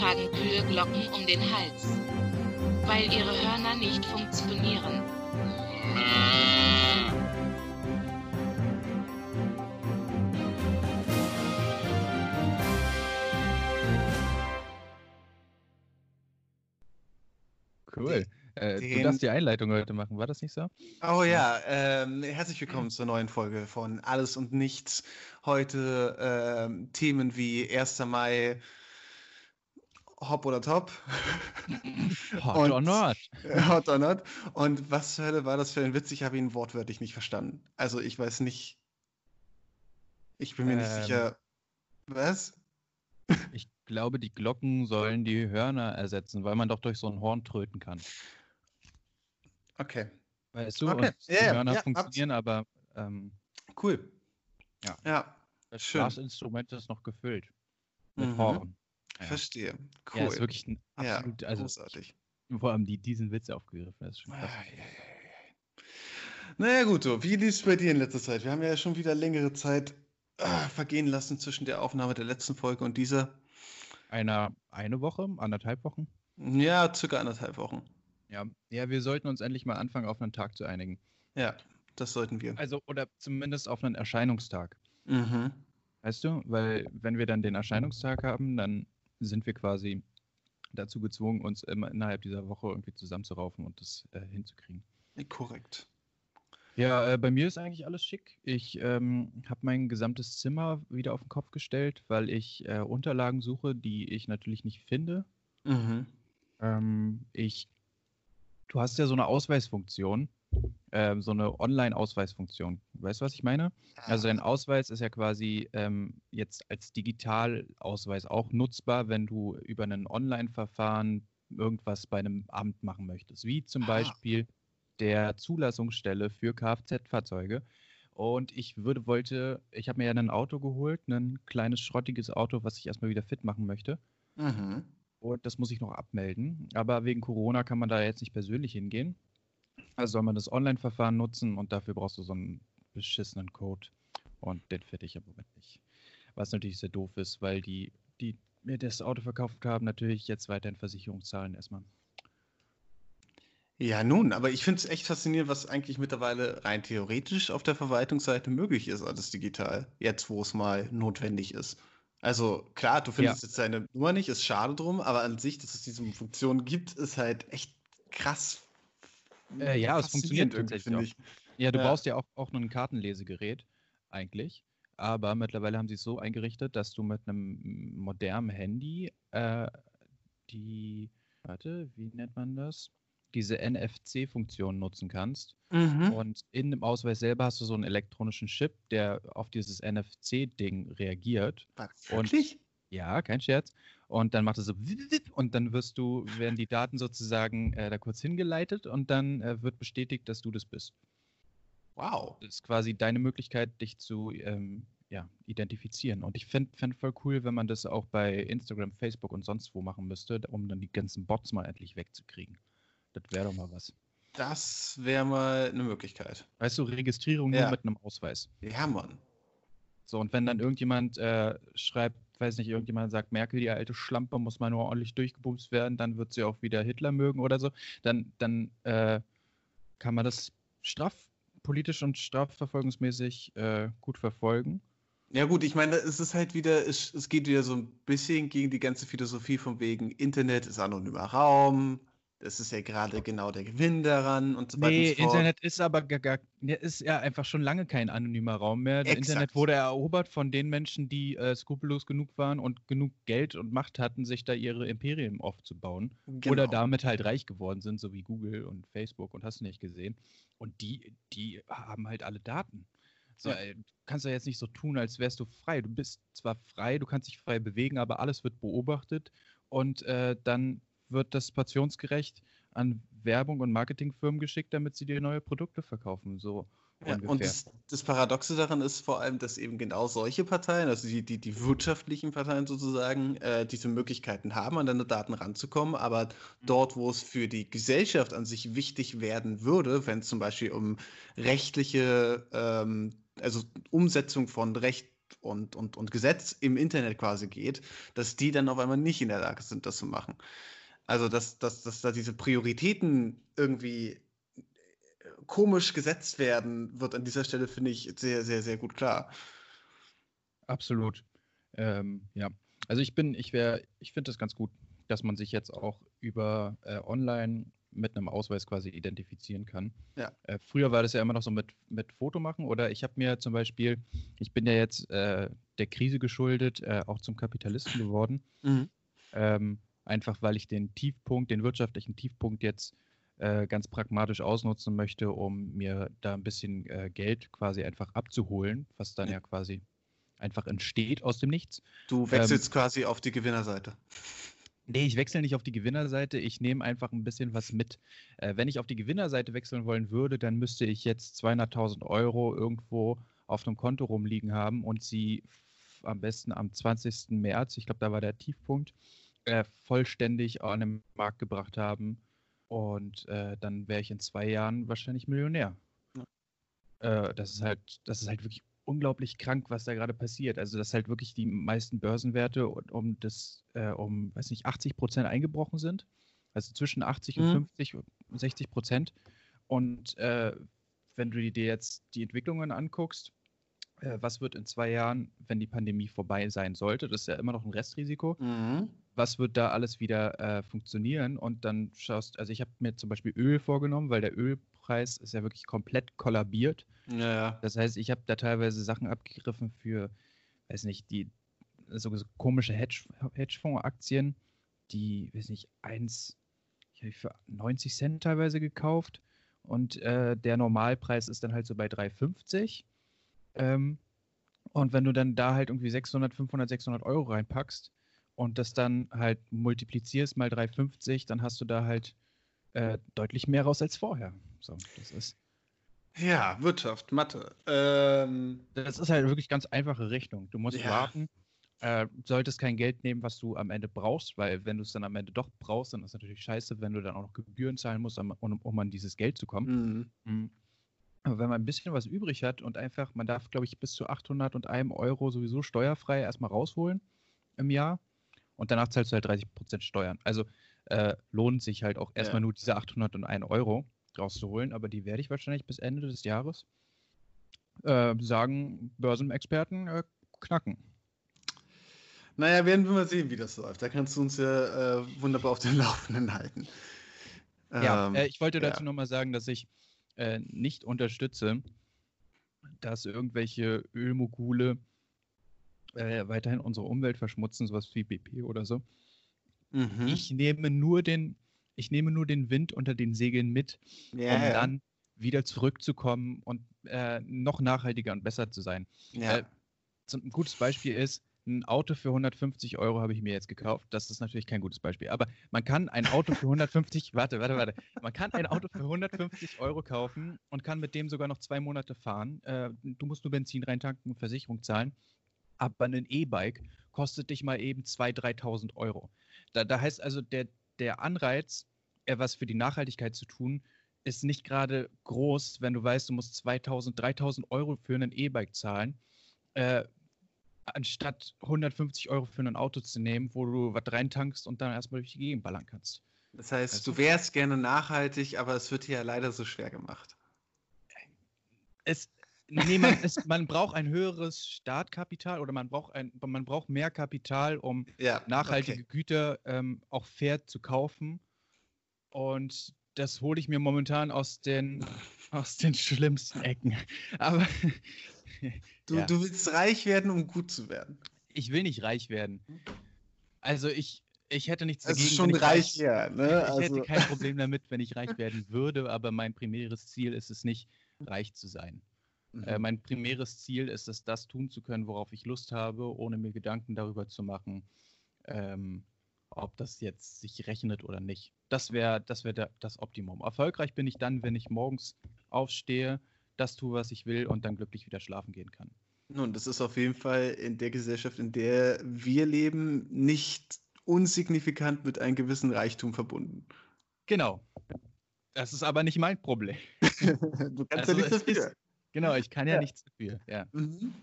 tragen Kühe Glocken um den Hals, weil ihre Hörner nicht funktionieren. Cool. Äh, du darfst die Einleitung heute machen, war das nicht so? Oh ja, ähm, herzlich willkommen zur neuen Folge von Alles und Nichts. Heute ähm, Themen wie 1. Mai, Hop oder Top, Hot Und- or not? Hot or Not. Und was zur Hölle war das für ein Witz? Ich habe ihn wortwörtlich nicht verstanden. Also ich weiß nicht. Ich bin mir nicht Ähm. sicher. Was? Ich glaube, die Glocken sollen die Hörner ersetzen, weil man doch durch so ein Horn tröten kann. Okay, Weißt du? Okay. Die ja, Hörner ja, funktionieren, aber ähm, cool. Ja. Ja, das Schön. Blasinstrument ist noch gefüllt mit Mhm. Horn. Ja. verstehe. Cool. Ja, ist wirklich ein Ja, absolut, also großartig. vor allem die diesen Witz aufgegriffen, das ist schon krass. Naja, gut, so. Wie lief es bei dir in letzter Zeit? Wir haben ja schon wieder längere Zeit ah, vergehen lassen zwischen der Aufnahme der letzten Folge und dieser. Einer, eine Woche, anderthalb Wochen? Ja, circa anderthalb Wochen. Ja. ja, wir sollten uns endlich mal anfangen, auf einen Tag zu einigen. Ja, das sollten wir. Also, oder zumindest auf einen Erscheinungstag. Mhm. Weißt du? Weil, wenn wir dann den Erscheinungstag haben, dann sind wir quasi dazu gezwungen, uns immer innerhalb dieser Woche irgendwie zusammenzuraufen und das äh, hinzukriegen. Korrekt. Ja, äh, bei mir ist eigentlich alles schick. Ich ähm, habe mein gesamtes Zimmer wieder auf den Kopf gestellt, weil ich äh, Unterlagen suche, die ich natürlich nicht finde. Mhm. Ähm, ich, du hast ja so eine Ausweisfunktion, ähm, so eine Online-Ausweisfunktion. Weißt du, was ich meine? Also dein Ausweis ist ja quasi ähm, jetzt als Digitalausweis auch nutzbar, wenn du über ein Online-Verfahren irgendwas bei einem Amt machen möchtest, wie zum Ah. Beispiel der Zulassungsstelle für Kfz-Fahrzeuge. Und ich würde, wollte, ich habe mir ja ein Auto geholt, ein kleines schrottiges Auto, was ich erstmal wieder fit machen möchte. Mhm. Und das muss ich noch abmelden. Aber wegen Corona kann man da jetzt nicht persönlich hingehen. Also soll man das Online-Verfahren nutzen und dafür brauchst du so einen beschissenen Code. Und den finde ich im Moment nicht. Was natürlich sehr doof ist, weil die, die mir das Auto verkauft haben, natürlich jetzt weiterhin Versicherungszahlen erstmal. Ja, nun, aber ich finde es echt faszinierend, was eigentlich mittlerweile rein theoretisch auf der Verwaltungsseite möglich ist, alles digital. Jetzt, wo es mal notwendig ist. Also klar, du findest jetzt deine Nummer nicht, ist schade drum, aber an sich, dass es diese Funktion gibt, ist halt echt krass. Äh, ja, es funktioniert irgendwie, tatsächlich finde auch. ich. Ja, du Ja. brauchst ja auch, auch nur ein Kartenlesegerät, eigentlich. Aber mittlerweile haben sie es so eingerichtet, dass du mit einem modernen Handy äh, die, warte, wie nennt man das? Diese NFC-Funktion nutzen kannst. Mhm. Und in dem Ausweis selber hast du so einen elektronischen Chip, der auf dieses NFC-Ding reagiert. Was, und- Wirklich? Ja, kein Scherz. Und dann macht es so und dann wirst du, werden die Daten sozusagen äh, da kurz hingeleitet und dann äh, wird bestätigt, dass du das bist. Wow. Das ist quasi deine Möglichkeit, dich zu ähm, ja, identifizieren. Und ich fände fänd voll cool, wenn man das auch bei Instagram, Facebook und sonst wo machen müsste, um dann die ganzen Bots mal endlich wegzukriegen. Das wäre doch mal was. Das wäre mal eine Möglichkeit. Weißt du, Registrierung Ja. nur mit einem Ausweis. Ja, Mann. So, und wenn dann irgendjemand äh, schreibt, weiß nicht, irgendjemand sagt, Merkel, die alte Schlampe, muss mal nur ordentlich durchgebumst werden, dann wird sie auch wieder Hitler mögen oder so, dann, dann äh, kann man das straf, politisch und strafverfolgungsmäßig äh, gut verfolgen. Ja gut, ich meine, es ist halt wieder, es geht wieder so ein bisschen gegen die ganze Philosophie von wegen Internet ist anonymer Raum. Das ist ja gerade genau der Gewinn daran und so weiter Nee. Internet ist aber ist ja einfach schon lange kein anonymer Raum mehr. Das Exakt. Internet wurde erobert von den Menschen, die äh, skrupellos genug waren und genug Geld und Macht hatten, sich da ihre Imperien aufzubauen. Oder Genau. damit halt reich geworden sind, so wie Google und Facebook und hast du nicht gesehen. Und die, die haben halt alle Daten. So, Ja. du kannst ja jetzt nicht so tun, als wärst du frei. Du bist zwar frei, du kannst dich frei bewegen, aber alles wird beobachtet und äh, dann wird das portionsgerecht an Werbung und Marketingfirmen geschickt, damit sie dir neue Produkte verkaufen. So Ja, ungefähr. und das, das Paradoxe daran ist vor allem, dass eben genau solche Parteien, also die, die, die wirtschaftlichen Parteien sozusagen, äh, diese Möglichkeiten haben, an deine Daten ranzukommen, aber dort, wo es für die Gesellschaft an sich wichtig werden würde, wenn es zum Beispiel um rechtliche, ähm, also Umsetzung von Recht, und, und, und Gesetz im Internet quasi geht, dass die dann auf einmal nicht in der Lage sind, das zu machen. Also, dass, dass, dass da diese Prioritäten irgendwie äh, komisch gesetzt werden, wird an dieser Stelle, finde ich, sehr, sehr, sehr gut klar. Absolut. Ähm, ja. Also ich bin, ich wäre, ich finde das ganz gut, dass man sich jetzt auch über äh, online mit einem Ausweis quasi identifizieren kann. Ja. Äh, früher war das ja immer noch so mit, mit Foto machen oder ich habe mir zum Beispiel, ich bin ja jetzt äh, der Krise geschuldet, äh, auch zum Kapitalisten geworden. Mhm. Ähm, einfach weil ich den Tiefpunkt, den wirtschaftlichen Tiefpunkt jetzt äh, ganz pragmatisch ausnutzen möchte, um mir da ein bisschen äh, Geld quasi einfach abzuholen, was dann ja, ja quasi einfach entsteht aus dem Nichts. Du wechselst ähm, quasi auf die Gewinnerseite. Nee, ich wechsle nicht auf die Gewinnerseite, ich nehme einfach ein bisschen was mit. Äh, wenn ich auf die Gewinnerseite wechseln wollen würde, dann müsste ich jetzt 200.000 Euro irgendwo auf einem Konto rumliegen haben und sie am besten am 20. März, ich glaube, da war der Tiefpunkt, äh, vollständig an den Markt gebracht haben. Und äh, dann wäre ich in zwei Jahren wahrscheinlich Millionär. Ja. Äh, das ist halt, das ist halt wirklich unglaublich krank, was da gerade passiert. Also, dass halt wirklich die meisten Börsenwerte um das, äh, um, weiß nicht, 80 Prozent eingebrochen sind. Also zwischen 80 mhm. und 50, 60 Prozent. Und äh, wenn du dir jetzt die Entwicklungen anguckst, äh, was wird in zwei Jahren, wenn die Pandemie vorbei sein sollte, das ist ja immer noch ein Restrisiko, mhm. Was wird da alles wieder äh, funktionieren? Und dann schaust, also ich habe mir zum Beispiel Öl vorgenommen, weil der Ölpreis ist ja wirklich komplett kollabiert. Ja, ja. Das heißt, ich habe da teilweise Sachen abgegriffen für, weiß nicht, die so, so komische Hedge, Hedgefonds-Aktien, die, weiß nicht, eins, ich habe für 90 Cent teilweise gekauft und äh, der Normalpreis ist dann halt so bei 3,50. Ähm, und wenn du dann da halt irgendwie 600, 500, 600 Euro reinpackst und das dann halt multiplizierst mal 3,50, dann hast du da halt äh, deutlich mehr raus als vorher. So, das ist. Ja, Wirtschaft, Mathe. Ähm, das ist halt wirklich ganz einfache Rechnung. Du musst ja. warten, äh, solltest kein Geld nehmen, was du am Ende brauchst, weil wenn du es dann am Ende doch brauchst, dann ist es natürlich scheiße, wenn du dann auch noch Gebühren zahlen musst, um, um an dieses Geld zu kommen. Mhm. Mhm. Aber wenn man ein bisschen was übrig hat und einfach, man darf, glaube ich, bis zu 801 Euro sowieso steuerfrei erstmal rausholen im Jahr und danach zahlst du halt 30 Prozent Steuern. Also äh, lohnt sich halt auch erstmal ja. nur diese 801 Euro rauszuholen, aber die werde ich wahrscheinlich bis Ende des Jahres, äh, sagen Börsenexperten, äh, knacken. Naja, werden wir mal sehen, wie das läuft. Da kannst du uns ja äh, wunderbar auf den Laufenden halten. Ja, ähm, äh, ich wollte dazu ja. nochmal sagen, dass ich äh, nicht unterstütze, dass irgendwelche Ölmogule äh, weiterhin unsere Umwelt verschmutzen, sowas wie BP oder so. Mhm. Ich nehme nur den ich nehme nur den Wind unter den Segeln mit, yeah. um dann wieder zurückzukommen und äh, noch nachhaltiger und besser zu sein. Ja. Äh, ein gutes Beispiel ist, ein Auto für 150 Euro habe ich mir jetzt gekauft. Das ist natürlich kein gutes Beispiel. Aber man kann ein Auto für 150, warte, warte, warte. Man kann ein Auto für 150 Euro kaufen und kann mit dem sogar noch zwei Monate fahren. Äh, du musst nur Benzin reintanken und Versicherung zahlen. Aber ein E-Bike kostet dich mal eben 2.000, 3.000 Euro. Da, da heißt also, der, der Anreiz, etwas für die Nachhaltigkeit zu tun, ist nicht gerade groß, wenn du weißt, du musst 2000, 3000 Euro für ein E-Bike zahlen, äh, anstatt 150 Euro für ein Auto zu nehmen, wo du was reintankst und dann erstmal durch die Gegend ballern kannst. Das heißt, weißt du wärst gerne nachhaltig, aber es wird dir ja leider so schwer gemacht. Es, nee, man, es, man braucht ein höheres Startkapital oder man braucht, ein, man braucht mehr Kapital, um ja, nachhaltige okay. Güter ähm, auch fair zu kaufen und das hole ich mir momentan aus den, aus den schlimmsten Ecken. Aber du, ja. du willst reich werden, um gut zu werden. Ich will nicht reich werden. Also ich, ich hätte nichts dagegen. Das ist schon reich, ja. Ne? Ich also. hätte kein Problem damit, wenn ich reich werden würde, aber mein primäres Ziel ist es nicht, reich zu sein. Mhm. Äh, mein primäres Ziel ist es, das tun zu können, worauf ich Lust habe, ohne mir Gedanken darüber zu machen, ähm, ob das jetzt sich rechnet oder nicht. Das wäre das, wär das Optimum. Erfolgreich bin ich dann, wenn ich morgens aufstehe, das tue, was ich will und dann glücklich wieder schlafen gehen kann. Nun, das ist auf jeden Fall in der Gesellschaft, in der wir leben, nicht unsignifikant mit einem gewissen Reichtum verbunden. Genau. Das ist aber nicht mein Problem. du kannst also ja nichts dafür. Ist, genau, ich kann ja, ja, nichts dafür. Ja. Mhm.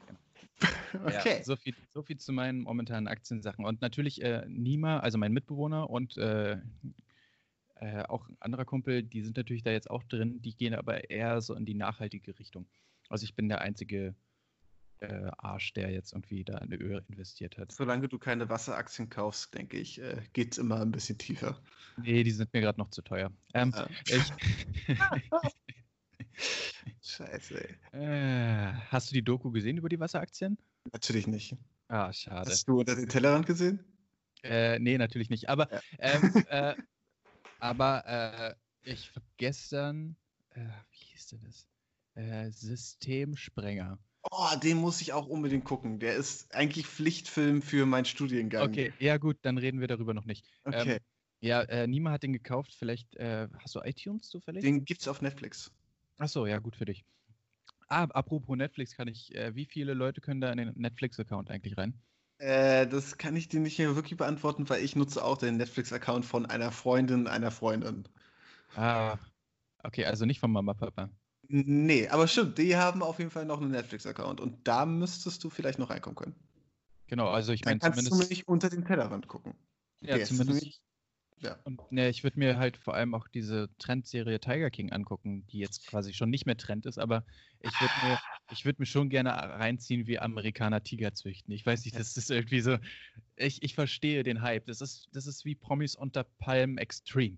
okay. Ja, so, viel, so viel zu meinen momentanen Aktiensachen. Und natürlich äh, Nima, also mein Mitbewohner und äh, äh, auch ein anderer Kumpel, die sind natürlich da jetzt auch drin, die gehen aber eher so in die nachhaltige Richtung. Also ich bin der einzige äh, Arsch, der jetzt irgendwie da in Öl investiert hat. Solange du keine Wasseraktien kaufst, denke ich, äh, geht es immer ein bisschen tiefer. Nee, die sind mir gerade noch zu teuer. Ähm, ja. ich, Scheiße, ey. Äh, hast du die Doku gesehen über die Wasseraktien? Natürlich nicht. Ah, schade. Hast du unter den Tellerrand gesehen? Äh, nee, natürlich nicht. Aber, ja. ähm, äh, aber äh, ich habe gestern, äh, wie hieß denn das? Äh, Systemsprenger. Oh, den muss ich auch unbedingt gucken. Der ist eigentlich Pflichtfilm für meinen Studiengang. Okay, ja gut, dann reden wir darüber noch nicht. Ähm, okay. Ähm, ja, äh, Nima hat den gekauft. Vielleicht äh, hast du iTunes zufällig? Den gibt's auf Netflix. Achso, ja, gut für dich. Ah, apropos Netflix, kann ich, äh, wie viele Leute können da in den Netflix-Account eigentlich rein? Äh, das kann ich dir nicht mehr wirklich beantworten, weil ich nutze auch den Netflix-Account von einer Freundin einer Freundin. Ah, okay, also nicht von Mama, Papa. Nee, aber stimmt, die haben auf jeden Fall noch einen Netflix-Account und da müsstest du vielleicht noch reinkommen können. Genau, also ich meine zumindest... kannst du nicht unter den Tellerrand gucken. Ja, okay, zumindest... Ja. Und ne, ich würde mir halt vor allem auch diese Trendserie Tiger King angucken, die jetzt quasi schon nicht mehr Trend ist, aber ich würde mir, ich mir schon gerne reinziehen, wie Amerikaner Tiger züchten. Ich weiß nicht, das ist irgendwie so. Ich, ich verstehe den Hype. Das ist, das ist wie Promis unter Palm Extreme.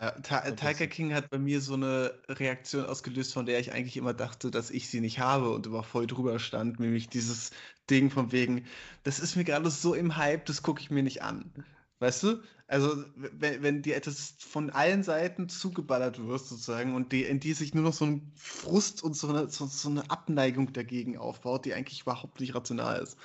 Ja, Tiger King hat bei mir so eine Reaktion ausgelöst, von der ich eigentlich immer dachte, dass ich sie nicht habe und immer voll drüber stand, nämlich dieses Ding von wegen, das ist mir gerade so im Hype, das gucke ich mir nicht an. Weißt du? Also, wenn, wenn dir etwas von allen Seiten zugeballert wird, sozusagen, und die, in die sich nur noch so ein Frust und so eine, so, so eine Abneigung dagegen aufbaut, die eigentlich überhaupt nicht rational ist.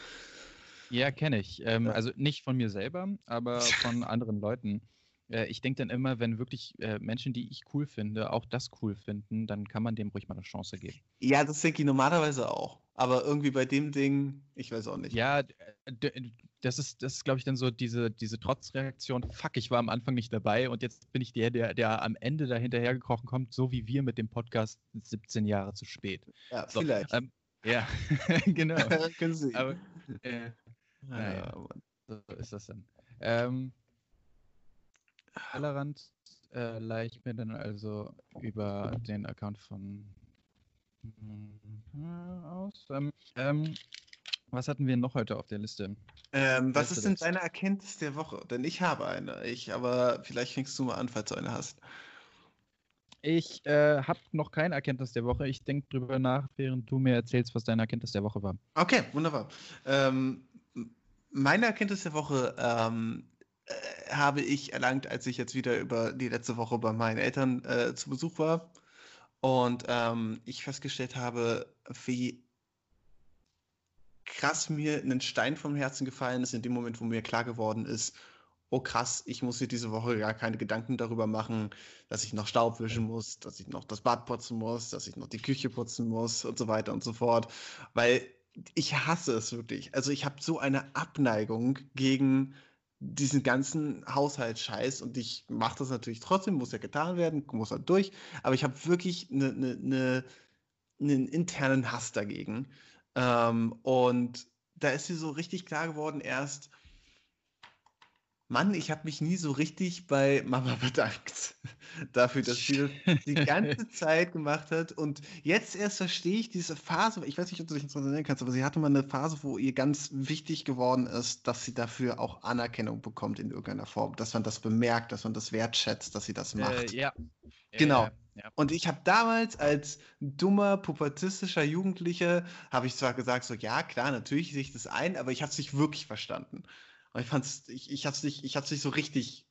Ja, kenne ich. Ähm, ja. Also nicht von mir selber, aber von anderen Leuten. Äh, ich denke dann immer, wenn wirklich äh, Menschen, die ich cool finde, auch das cool finden, dann kann man dem ruhig mal eine Chance geben. Ja, das denke ich normalerweise auch. Aber irgendwie bei dem Ding, ich weiß auch nicht. Ja, das ist, das ist glaube ich, dann so diese, diese Trotzreaktion. Fuck, ich war am Anfang nicht dabei und jetzt bin ich der, der, der am Ende da hinterhergekrochen kommt, so wie wir mit dem Podcast 17 Jahre zu spät. Ja, so, vielleicht. Ähm, ja, genau. Können Sie. Aber, äh, naja, so ist das dann. Ähm, Tellerrand äh, ich mir dann also über den Account von äh, aus. Ähm, ähm, was hatten wir noch heute auf der Liste? Ähm, was ist denn das? deine Erkenntnis der Woche? Denn ich habe eine. Ich, aber vielleicht fängst du mal an, falls du eine hast. Ich äh, habe noch keine Erkenntnis der Woche. Ich denke drüber nach, während du mir erzählst, was deine Erkenntnis der Woche war. Okay, wunderbar. Ähm, meine Erkenntnis der Woche ähm, äh, habe ich erlangt, als ich jetzt wieder über die letzte Woche bei meinen Eltern äh, zu Besuch war und ähm, ich festgestellt habe, wie krass mir ein Stein vom Herzen gefallen ist in dem Moment, wo mir klar geworden ist, oh krass, ich muss mir diese Woche gar keine Gedanken darüber machen, dass ich noch Staub wischen muss, dass ich noch das Bad putzen muss, dass ich noch die Küche putzen muss und so weiter und so fort, weil ich hasse es wirklich. Also ich habe so eine Abneigung gegen diesen ganzen Haushaltsscheiß und ich mache das natürlich trotzdem, muss ja getan werden, muss halt durch, aber ich habe wirklich eine, eine, eine, einen internen Hass dagegen. Ähm, und da ist mir so richtig klar geworden erst, Mann, ich habe mich nie so richtig bei Mama bedankt dafür, dass sie das die ganze Zeit gemacht hat. Und jetzt erst verstehe ich diese Phase, ich weiß nicht, ob du dich noch erinnern kannst, aber sie hatte mal eine Phase, wo ihr ganz wichtig geworden ist, dass sie dafür auch Anerkennung bekommt in irgendeiner Form, dass man das bemerkt, dass man das wertschätzt, dass sie das äh, macht. Äh, ja. Genau. Ja, ja. Und ich habe damals als dummer, pubertistischer Jugendlicher, habe ich zwar gesagt, so ja, klar, natürlich sehe ich das ein, aber ich habe es nicht wirklich verstanden. Und ich fand's, ich, ich hab's nicht, ich hab's nicht so richtig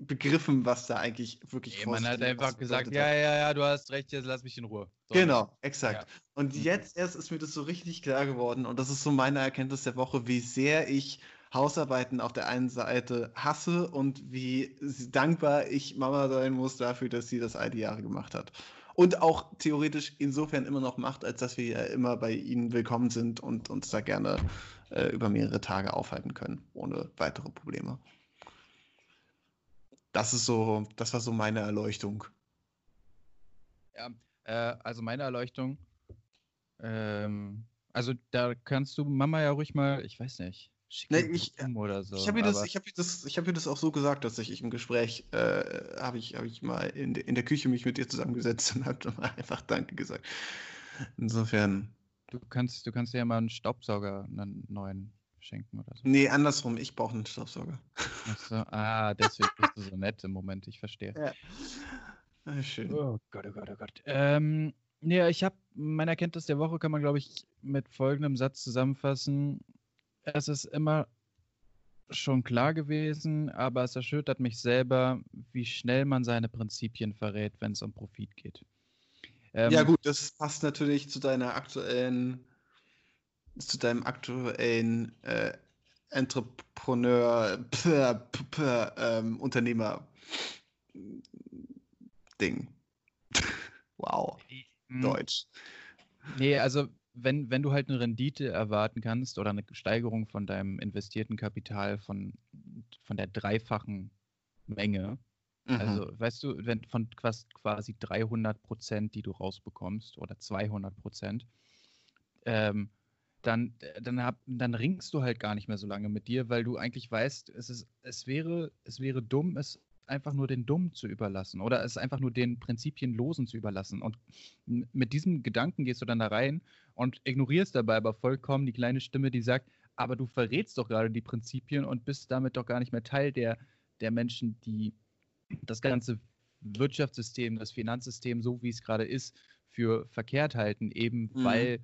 begriffen, was da eigentlich wirklich nee, Man hat einfach gesagt, ja, ja, ja, du hast recht, jetzt lass mich in Ruhe. So. Genau, exakt. Ja. Und mhm. jetzt erst ist mir das so richtig klar geworden und das ist so meine Erkenntnis der Woche, wie sehr ich Hausarbeiten auf der einen Seite hasse und wie dankbar ich Mama sein muss dafür, dass sie das all die Jahre gemacht hat. Und auch theoretisch insofern immer noch macht, als dass wir ja immer bei ihnen willkommen sind und uns da gerne äh, über mehrere Tage aufhalten können, ohne weitere Probleme. Das ist so, das war so meine Erleuchtung. Ja, äh, also meine Erleuchtung, ähm, Also da kannst du Mama ja ruhig mal, ich weiß nicht, nee, ich, oder so. Ich habe ihr, das, hab ihr, das, hab ihr das auch so gesagt, dass ich im Gespräch äh, habe ich, hab ich mal in, in der Küche mich mit ihr zusammengesetzt und habe einfach Danke gesagt. Insofern. Du kannst, du kannst dir ja mal einen Staubsauger, einen neuen schenken oder so. Nee, andersrum, ich brauche einen Staubsauger. So, ah, deswegen bist du so nett im Moment, ich verstehe. Ja. Ah, schön. Oh Gott, oh Gott, oh Gott. Ähm, ja, ich habe, meine Erkenntnis der Woche kann man, glaube ich, mit folgendem Satz zusammenfassen. Es ist immer schon klar gewesen, aber es erschüttert mich selber, wie schnell man seine Prinzipien verrät, wenn es um Profit geht. Ähm, ja, gut, das passt natürlich zu deiner aktuellen, zu deinem aktuellen äh, Entrepreneur, p, p, p, ähm, Unternehmer Ding. wow. Hm. Deutsch. Nee, also wenn, wenn du halt eine Rendite erwarten kannst oder eine Steigerung von deinem investierten Kapital von, von der dreifachen Menge, mhm. also weißt du, wenn von quasi 300 Prozent, die du rausbekommst oder 200 Prozent, ähm, dann, dann, hab, dann ringst du halt gar nicht mehr so lange mit dir, weil du eigentlich weißt, es, ist, es, wäre, es wäre dumm, es einfach nur den Dummen zu überlassen oder es einfach nur den Prinzipien Losen zu überlassen. Und mit diesem Gedanken gehst du dann da rein und ignorierst dabei aber vollkommen die kleine Stimme, die sagt, aber du verrätst doch gerade die Prinzipien und bist damit doch gar nicht mehr Teil der, der Menschen, die das ganze Wirtschaftssystem, das Finanzsystem, so wie es gerade ist, für verkehrt halten, eben mhm. weil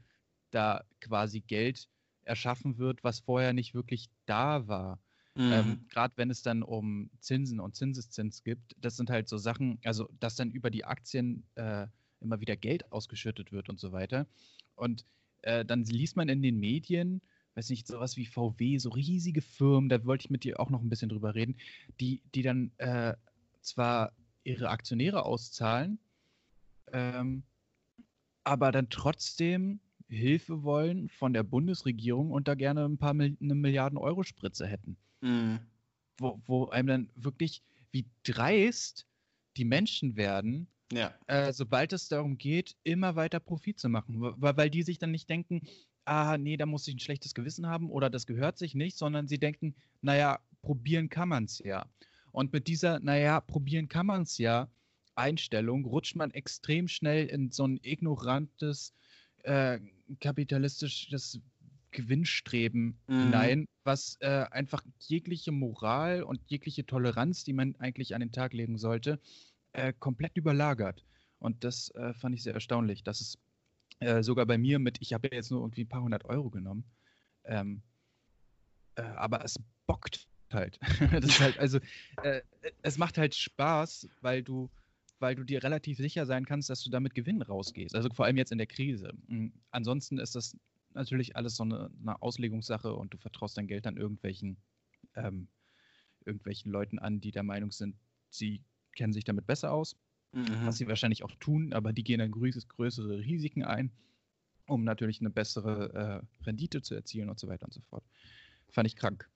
da quasi Geld erschaffen wird, was vorher nicht wirklich da war. Ähm, mhm. Ähm, Gerade wenn es dann um Zinsen und Zinseszins gibt, das sind halt so Sachen, also dass dann über die Aktien äh, immer wieder Geld ausgeschüttet wird und so weiter. Und äh, dann liest man in den Medien, weiß nicht, sowas wie VW, so riesige Firmen, da wollte ich mit dir auch noch ein bisschen drüber reden, die, die dann äh, zwar ihre Aktionäre auszahlen, ähm, aber dann trotzdem Hilfe wollen von der Bundesregierung und da gerne ein paar eine Milliarden Euro Spritze hätten. Mhm. Wo, wo einem dann wirklich, wie dreist die Menschen werden, ja. äh, sobald es darum geht, immer weiter Profit zu machen. Weil, weil die sich dann nicht denken, ah, nee, da muss ich ein schlechtes Gewissen haben oder das gehört sich nicht, sondern sie denken, naja, probieren kann man es ja. Und mit dieser, naja, probieren kann man es ja, Einstellung rutscht man extrem schnell in so ein ignorantes, äh, kapitalistisches Gewinnstreben mhm. hinein, was äh, einfach jegliche Moral und jegliche Toleranz, die man eigentlich an den Tag legen sollte, äh, komplett überlagert. Und das äh, fand ich sehr erstaunlich, dass es äh, sogar bei mir mit, ich habe ja jetzt nur irgendwie ein paar hundert Euro genommen, ähm, äh, aber es bockt halt. das ist halt, also äh, es macht halt Spaß, weil du weil du dir relativ sicher sein kannst, dass du damit Gewinn rausgehst. Also vor allem jetzt in der Krise. Mhm. Ansonsten ist das natürlich alles so eine, eine, Auslegungssache und du vertraust dein Geld dann irgendwelchen, ähm, irgendwelchen Leuten an, die der Meinung sind, sie kennen sich damit besser aus. Mhm. Was sie wahrscheinlich auch tun, aber die gehen dann größere Risiken ein, um natürlich eine bessere äh, Rendite zu erzielen und so weiter und so fort. Fand ich krank.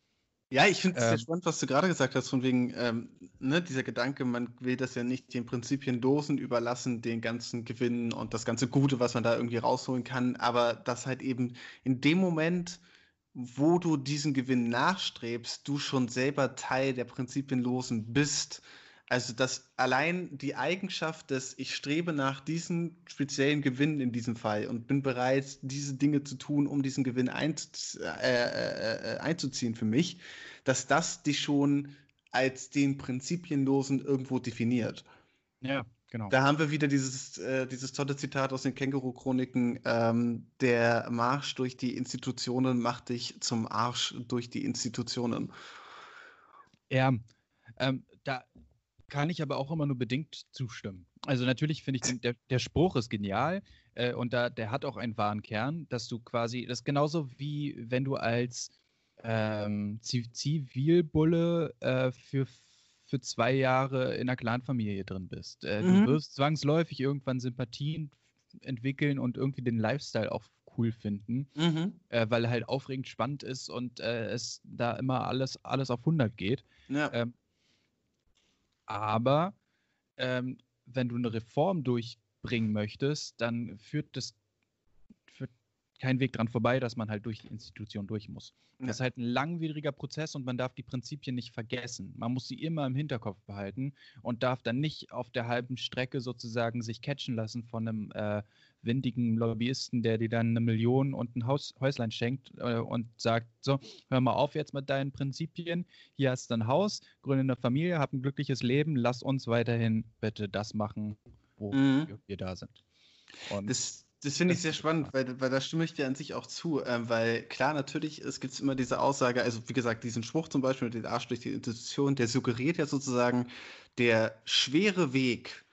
Ja, ich finde es ähm, sehr spannend, was du gerade gesagt hast, von wegen, ähm, ne, dieser Gedanke, man will das ja nicht den Prinzipien Dosen überlassen, den ganzen Gewinn und das ganze Gute, was man da irgendwie rausholen kann, aber dass halt eben in dem Moment, wo du diesen Gewinn nachstrebst, du schon selber Teil der Prinzipienlosen bist also dass allein die Eigenschaft, dass ich strebe nach diesem speziellen Gewinn in diesem Fall und bin bereit, diese Dinge zu tun, um diesen Gewinn einzu äh, äh, äh, einzuziehen für mich, dass das dich schon als den Prinzipienlosen irgendwo definiert. Ja, genau. Da haben wir wieder dieses, äh, dieses tolle Zitat aus den Känguru-Chroniken, ähm, der Marsch durch die Institutionen macht dich zum Arsch durch die Institutionen. Ja, ähm, da, kann ich aber auch immer nur bedingt zustimmen. Also natürlich finde ich, der, der Spruch ist genial äh, und da, der hat auch einen wahren Kern, dass du quasi, das ist genauso wie wenn du als ähm, Zivilbulle äh, für, für zwei Jahre in einer Clanfamilie drin bist. Äh, mhm. Du wirst zwangsläufig irgendwann Sympathien entwickeln und irgendwie den Lifestyle auch cool finden, mhm. äh, weil er halt aufregend spannend ist und äh, es da immer alles, alles auf 100 geht. Ja. Ähm, aber ähm, wenn du eine Reform durchbringen möchtest, dann führt das, führt kein Weg dran vorbei, dass man halt durch die Institution durch muss. Ja. Das ist halt ein langwieriger Prozess und man darf die Prinzipien nicht vergessen. Man muss sie immer im Hinterkopf behalten und darf dann nicht auf der halben Strecke sozusagen sich catchen lassen von einem äh, windigen Lobbyisten, der dir dann eine Million und ein Haus, Häuslein schenkt äh, und sagt, so, hör mal auf jetzt mit deinen Prinzipien, hier hast du ein Haus, gründe eine Familie, hab ein glückliches Leben, lass uns weiterhin bitte das machen, wo mhm. wir da sind. Und das, das finde ich sehr spannend, weil, weil da stimme ich dir an sich auch zu, äh, weil klar, natürlich, es gibt immer diese Aussage, also wie gesagt, diesen Spruch zum Beispiel mit den Arsch durch die Institution, der suggeriert ja sozusagen, der schwere Weg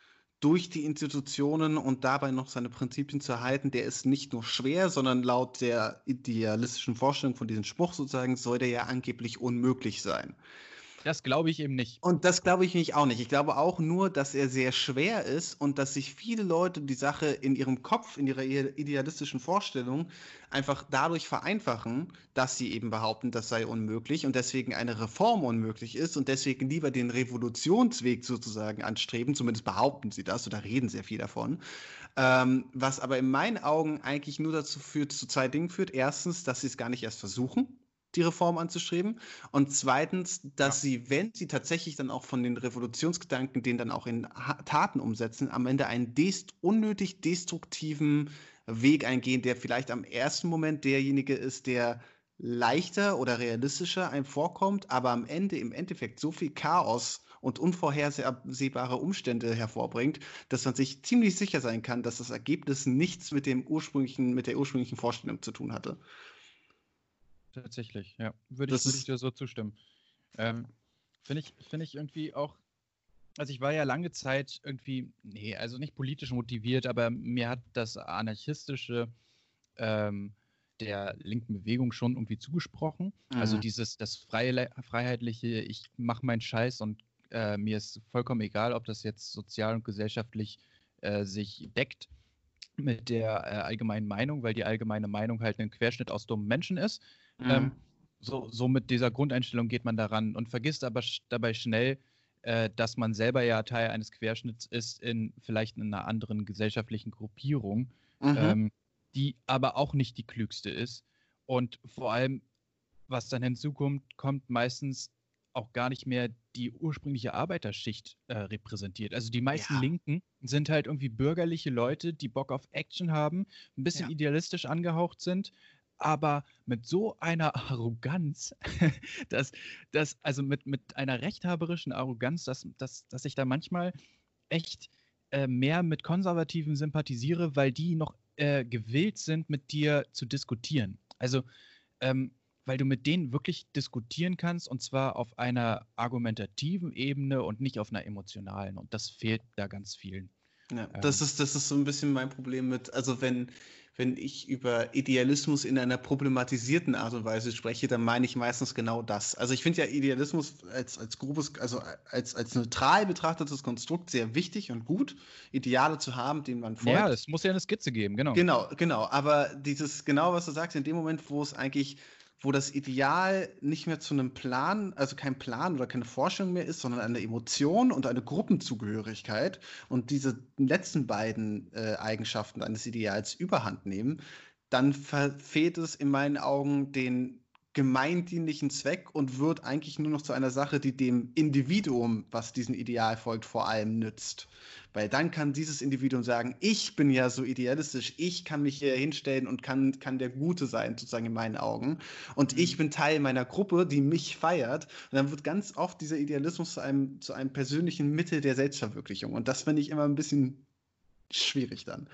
durch die Institutionen und dabei noch seine Prinzipien zu erhalten, der ist nicht nur schwer, sondern laut der idealistischen Vorstellung von diesem Spruch sozusagen soll der ja angeblich unmöglich sein. Das glaube ich eben nicht. Und das glaube ich nämlich auch nicht. Ich glaube auch nur, dass er sehr schwer ist und dass sich viele Leute die Sache in ihrem Kopf, in ihrer idealistischen Vorstellung einfach dadurch vereinfachen, dass sie eben behaupten, das sei unmöglich und deswegen eine Reform unmöglich ist und deswegen lieber den Revolutionsweg sozusagen anstreben. Zumindest behaupten sie das oder reden sehr viel davon. Ähm, was aber in meinen Augen eigentlich nur dazu führt, zu zwei Dingen führt. Erstens, dass sie es gar nicht erst versuchen die Reform anzustreben. Und zweitens, dass ja. sie, wenn sie tatsächlich dann auch von den Revolutionsgedanken, den dann auch in Taten umsetzen, am Ende einen dest unnötig destruktiven Weg eingehen, der vielleicht am ersten Moment derjenige ist, der leichter oder realistischer einem vorkommt, aber am Ende im Endeffekt so viel Chaos und unvorhersehbare Umstände hervorbringt, dass man sich ziemlich sicher sein kann, dass das Ergebnis nichts mit dem ursprünglichen, mit der ursprünglichen Vorstellung zu tun hatte. Tatsächlich, ja. Würde ich, würd ich dir so zustimmen. Ähm, Finde ich, find ich irgendwie auch, also ich war ja lange Zeit irgendwie, nee, also nicht politisch motiviert, aber mir hat das anarchistische ähm, der linken Bewegung schon irgendwie zugesprochen. Also mhm. Also dieses, das freie, freiheitliche, ich mache meinen Scheiß und äh, mir ist vollkommen egal, ob das jetzt sozial und gesellschaftlich äh, sich deckt mit der äh, allgemeinen Meinung, weil die allgemeine Meinung halt ein Querschnitt aus dummen Menschen ist. Ähm, mhm. Ähm, so, so mit dieser Grundeinstellung geht man daran und vergisst aber dabei schnell, äh, dass man selber ja Teil eines Querschnitts ist in vielleicht in einer anderen gesellschaftlichen Gruppierung, mhm. ähm, die aber auch nicht die klügste ist. Und vor allem, was dann hinzukommt, kommt meistens auch gar nicht mehr die ursprüngliche Arbeiterschicht äh, repräsentiert. Also die meisten ja. Linken sind halt irgendwie bürgerliche Leute, die Bock auf Action haben, ein bisschen ja. idealistisch angehaucht sind, aber mit so einer Arroganz, dass, dass also mit, mit einer rechthaberischen Arroganz, dass, dass, dass ich da manchmal echt äh, mehr mit Konservativen sympathisiere, weil die noch äh, gewillt sind, mit dir zu diskutieren. Also, ähm, weil du mit denen wirklich diskutieren kannst und zwar auf einer argumentativen Ebene und nicht auf einer emotionalen. Und das fehlt da ganz vielen. Ja, ähm, das, ist, das ist so ein bisschen mein Problem mit, also wenn, wenn ich über Idealismus in einer problematisierten Art und Weise spreche, dann meine ich meistens genau das. Also ich finde ja Idealismus als, als grobes, also als, als neutral betrachtetes Konstrukt sehr wichtig und gut, Ideale zu haben, denen man folgt. Ja, es muss ja eine Skizze geben, genau. Genau, genau. Aber dieses, genau was du sagst, in dem Moment, wo es eigentlich wo das Ideal nicht mehr zu einem Plan, also kein Plan oder keine Vorstellung mehr ist, sondern eine Emotion und eine Gruppenzugehörigkeit und diese letzten beiden äh, Eigenschaften eines Ideals überhand nehmen, dann verfehlt es in meinen Augen den gemeindienlichen Zweck und wird eigentlich nur noch zu einer Sache, die dem Individuum, was diesem Ideal folgt, vor allem nützt. Weil dann kann dieses Individuum sagen, ich bin ja so idealistisch, ich kann mich hier hinstellen und kann, kann der Gute sein, sozusagen in meinen Augen. Und ich mhm. bin Teil meiner Gruppe, die mich feiert. Und dann wird ganz oft dieser Idealismus zu einem, zu einem persönlichen Mittel der Selbstverwirklichung. Und das finde ich immer ein bisschen schwierig dann.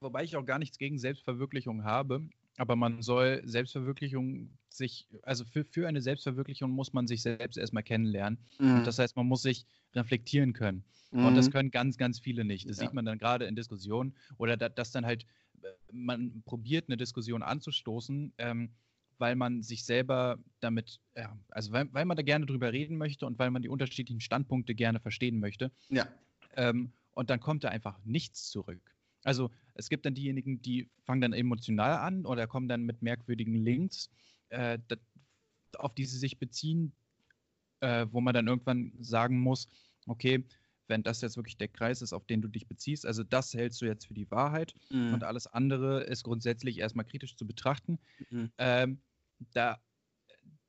Wobei ich auch gar nichts gegen Selbstverwirklichung habe. Aber man soll Selbstverwirklichung sich, also für, für eine Selbstverwirklichung muss man sich selbst erstmal kennenlernen. Mhm. das heißt, man muss sich reflektieren können. Mhm. Und das mhm. können ganz, ganz viele nicht. Das ja. sieht man dann gerade in Diskussionen oder da, dass dann halt äh, man probiert, eine Diskussion anzustoßen, ähm, weil man sich selber damit, ja, also weil, weil man da gerne drüber reden möchte und weil man die unterschiedlichen Standpunkte gerne verstehen möchte. Ja. Ähm, und dann kommt da einfach nichts zurück. Also es gibt dann diejenigen, die fangen dann emotional an oder kommen dann mit merkwürdigen Links, äh, auf die sie sich beziehen, äh, wo man dann irgendwann sagen muss, okay, wenn das jetzt wirklich der Kreis ist, auf den du dich beziehst, also das hältst du jetzt für die Wahrheit mhm. und alles andere ist grundsätzlich erstmal kritisch zu betrachten, mhm. ähm, da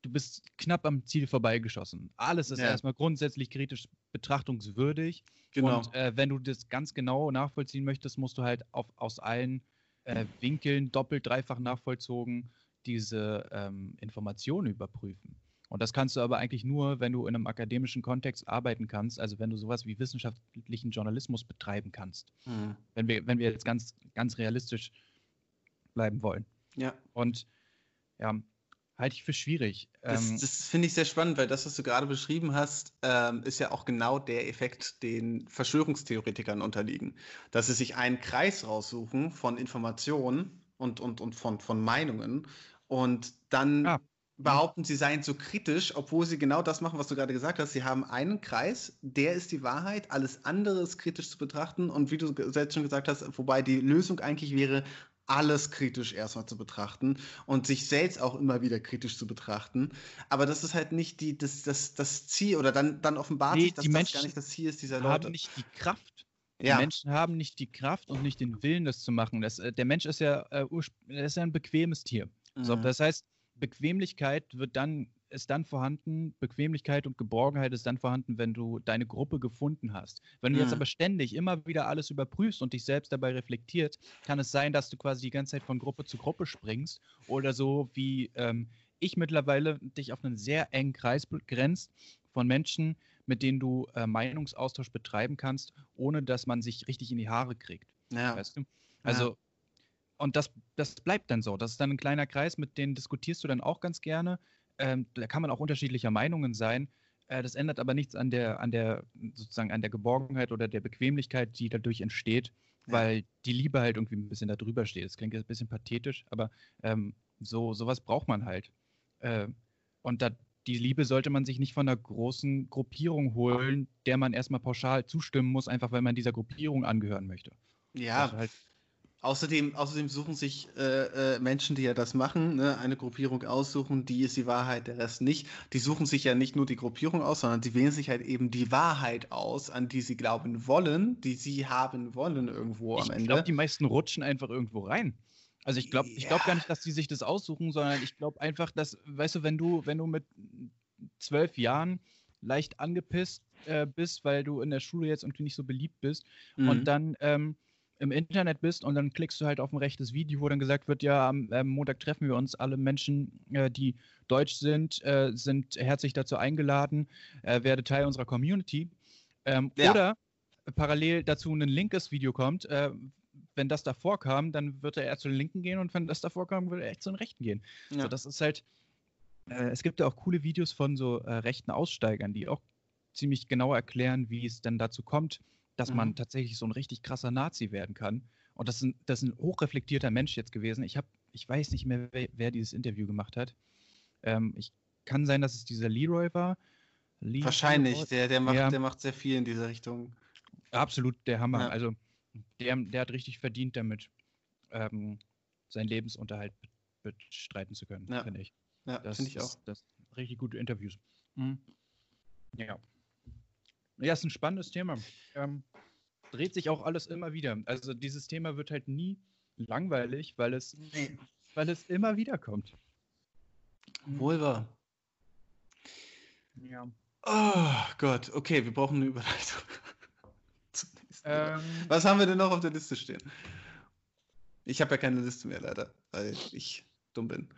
du bist knapp am Ziel vorbeigeschossen. Alles ist ja. erstmal grundsätzlich kritisch betrachtungswürdig. Genau. Und äh, wenn du das ganz genau nachvollziehen möchtest, musst du halt auf, aus allen äh, Winkeln doppelt, dreifach nachvollzogen diese ähm, Informationen überprüfen. Und das kannst du aber eigentlich nur, wenn du in einem akademischen Kontext arbeiten kannst, also wenn du sowas wie wissenschaftlichen Journalismus betreiben kannst. Mhm. Wenn, wir, wenn wir jetzt ganz, ganz realistisch bleiben wollen. Ja. Und ja, halte ich für schwierig. Das, ähm, das finde ich sehr spannend, weil das, was du gerade beschrieben hast, ähm, ist ja auch genau der Effekt, den Verschwörungstheoretikern unterliegen. Dass sie sich einen Kreis raussuchen von Informationen und, und, und von, von Meinungen und dann ah. behaupten, sie seien so kritisch, obwohl sie genau das machen, was du gerade gesagt hast. Sie haben einen Kreis, der ist die Wahrheit, alles andere ist kritisch zu betrachten und wie du selbst schon gesagt hast, wobei die Lösung eigentlich wäre, alles kritisch erstmal zu betrachten und sich selbst auch immer wieder kritisch zu betrachten. Aber das ist halt nicht die, das, das, das Ziel oder dann, dann offenbart nee, sich, dass das Menschen gar nicht das Ziel ist dieser Leute. haben nicht die Kraft. Ja. Die Menschen haben nicht die Kraft und nicht den Willen, das zu machen. Das, äh, der Mensch ist ja, äh, ist ja ein bequemes Tier. Mhm. So, das heißt, Bequemlichkeit wird dann ist dann vorhanden, Bequemlichkeit und Geborgenheit ist dann vorhanden, wenn du deine Gruppe gefunden hast. Wenn du mhm. jetzt aber ständig immer wieder alles überprüfst und dich selbst dabei reflektierst, kann es sein, dass du quasi die ganze Zeit von Gruppe zu Gruppe springst oder so wie ähm, ich mittlerweile dich auf einen sehr engen Kreis begrenzt von Menschen, mit denen du äh, Meinungsaustausch betreiben kannst, ohne dass man sich richtig in die Haare kriegt. Ja. Weißt du? Also ja. Und das, das bleibt dann so. Das ist dann ein kleiner Kreis, mit denen diskutierst du dann auch ganz gerne. Ähm, da kann man auch unterschiedlicher Meinungen sein. Äh, das ändert aber nichts an der, an der, sozusagen an der Geborgenheit oder der Bequemlichkeit, die dadurch entsteht, ja. weil die Liebe halt irgendwie ein bisschen da drüber steht. Das klingt jetzt ein bisschen pathetisch, aber ähm, so sowas braucht man halt. Äh, und da, die Liebe sollte man sich nicht von einer großen Gruppierung holen, der man erstmal pauschal zustimmen muss, einfach weil man dieser Gruppierung angehören möchte. Ja, also halt Außerdem, außerdem suchen sich äh, äh, Menschen, die ja das machen, ne, eine Gruppierung aussuchen, die ist die Wahrheit, der Rest nicht. Die suchen sich ja nicht nur die Gruppierung aus, sondern sie wählen sich halt eben die Wahrheit aus, an die sie glauben wollen, die sie haben wollen irgendwo am ich Ende. Ich glaube, die meisten rutschen einfach irgendwo rein. Also ich glaube, ich glaube gar nicht, dass die sich das aussuchen, sondern ich glaube einfach, dass, weißt du, wenn du, wenn du mit zwölf Jahren leicht angepisst äh, bist, weil du in der Schule jetzt irgendwie nicht so beliebt bist mhm. und dann ähm, im Internet bist und dann klickst du halt auf ein rechtes Video, wo dann gesagt wird, ja, am äh, Montag treffen wir uns, alle Menschen, äh, die deutsch sind, äh, sind herzlich dazu eingeladen, äh, werde Teil unserer Community. Ähm, ja. Oder parallel dazu ein linkes Video kommt, äh, wenn das davor kam, dann wird er eher zu den Linken gehen und wenn das davor kam, würde er echt zu den Rechten gehen. Ja. So, das ist halt, äh, es gibt ja auch coole Videos von so rechten Aussteigern, die auch ziemlich genau erklären, wie es denn dazu kommt, dass mhm. man tatsächlich so ein richtig krasser Nazi werden kann. Und das ist ein, das ist ein hochreflektierter Mensch jetzt gewesen. Ich, hab, ich weiß nicht mehr, wer, wer dieses Interview gemacht hat. Ähm, ich kann sein, dass es dieser Leroy war. Leroy Wahrscheinlich, der, der, macht, ja. der macht sehr viel in dieser Richtung. Absolut der Hammer. Ja. Also der, der hat richtig verdient damit, ähm, seinen Lebensunterhalt bestreiten zu können, ja. finde ich. Ja, finde ich auch. Das, das richtig gute Interviews. Mhm. Ja. Ja, ist ein spannendes Thema. Ähm, dreht sich auch alles immer wieder. Also dieses Thema wird halt nie langweilig, weil es, nee. weil es immer wieder kommt. Wohl wahr. Ja. Oh Gott, okay, wir brauchen eine Überleitung. ähm, Was haben wir denn noch auf der Liste stehen? Ich habe ja keine Liste mehr, leider, weil ich dumm bin.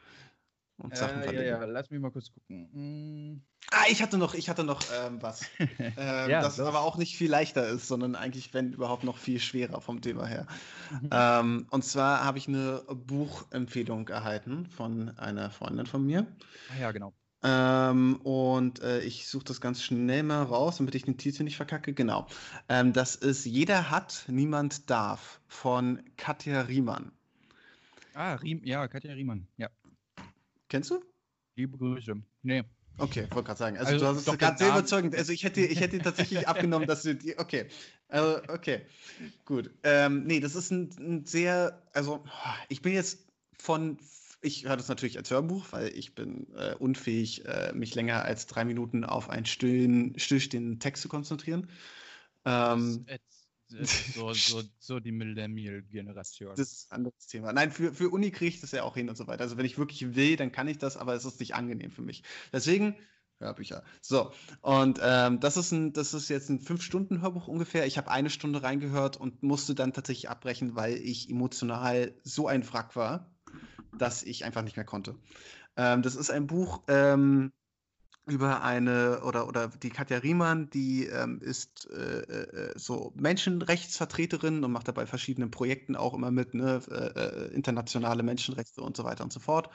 Und Sachen äh, ja, ja, lass mich mal kurz gucken. Hm. Ah, ich hatte noch, ich hatte noch ähm, was. ähm, ja, das los. aber auch nicht viel leichter ist, sondern eigentlich, wenn überhaupt, noch viel schwerer vom Thema her. Mhm. Ähm, und zwar habe ich eine Buchempfehlung erhalten von einer Freundin von mir. Ah, ja, genau. Ähm, und äh, ich suche das ganz schnell mal raus, damit ich den Titel nicht verkacke. Genau. Ähm, das ist Jeder hat, niemand darf von Katja Riemann. Ah, Riem ja, Katja Riemann, ja. Kennst du? Liebe Grüße. Nee. Okay, wollte gerade sagen. Also, also, du hast es gerade sehr überzeugend. Also ich hätte, ich hätte tatsächlich abgenommen, dass du die. Okay. Also, okay. Gut. Ähm, nee, das ist ein, ein, sehr. Also, ich bin jetzt von. Ich höre das natürlich als Hörbuch, weil ich bin äh, unfähig, äh, mich länger als drei Minuten auf einen stillen, stillstehenden Text zu konzentrieren. Ähm, so, so, so die Millennial-Generation. Das ist ein anderes Thema. Nein, für, für Uni kriege ich das ja auch hin und so weiter. Also wenn ich wirklich will, dann kann ich das, aber es ist nicht angenehm für mich. Deswegen Hörbücher. So, und ähm, das, ist ein, das ist jetzt ein Fünf-Stunden-Hörbuch ungefähr. Ich habe eine Stunde reingehört und musste dann tatsächlich abbrechen, weil ich emotional so ein Wrack war, dass ich einfach nicht mehr konnte. Ähm, das ist ein Buch, ähm, über eine oder oder die Katja Riemann, die ähm, ist äh, äh, so Menschenrechtsvertreterin und macht dabei verschiedenen Projekten auch immer mit, ne, äh, äh, internationale Menschenrechte und so weiter und so fort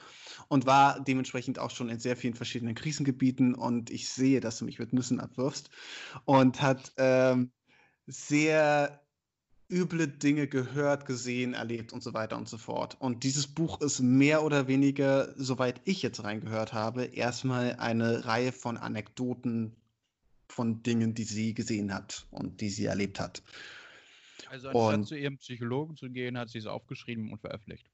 und war dementsprechend auch schon in sehr vielen verschiedenen Krisengebieten und ich sehe, dass du mich mit Nüssen abwirfst und hat ähm, sehr üble Dinge gehört, gesehen, erlebt und so weiter und so fort. Und dieses Buch ist mehr oder weniger, soweit ich jetzt reingehört habe, erstmal eine Reihe von Anekdoten von Dingen, die sie gesehen hat und die sie erlebt hat. Also anstatt und, zu ihrem Psychologen zu gehen, hat sie es aufgeschrieben und veröffentlicht.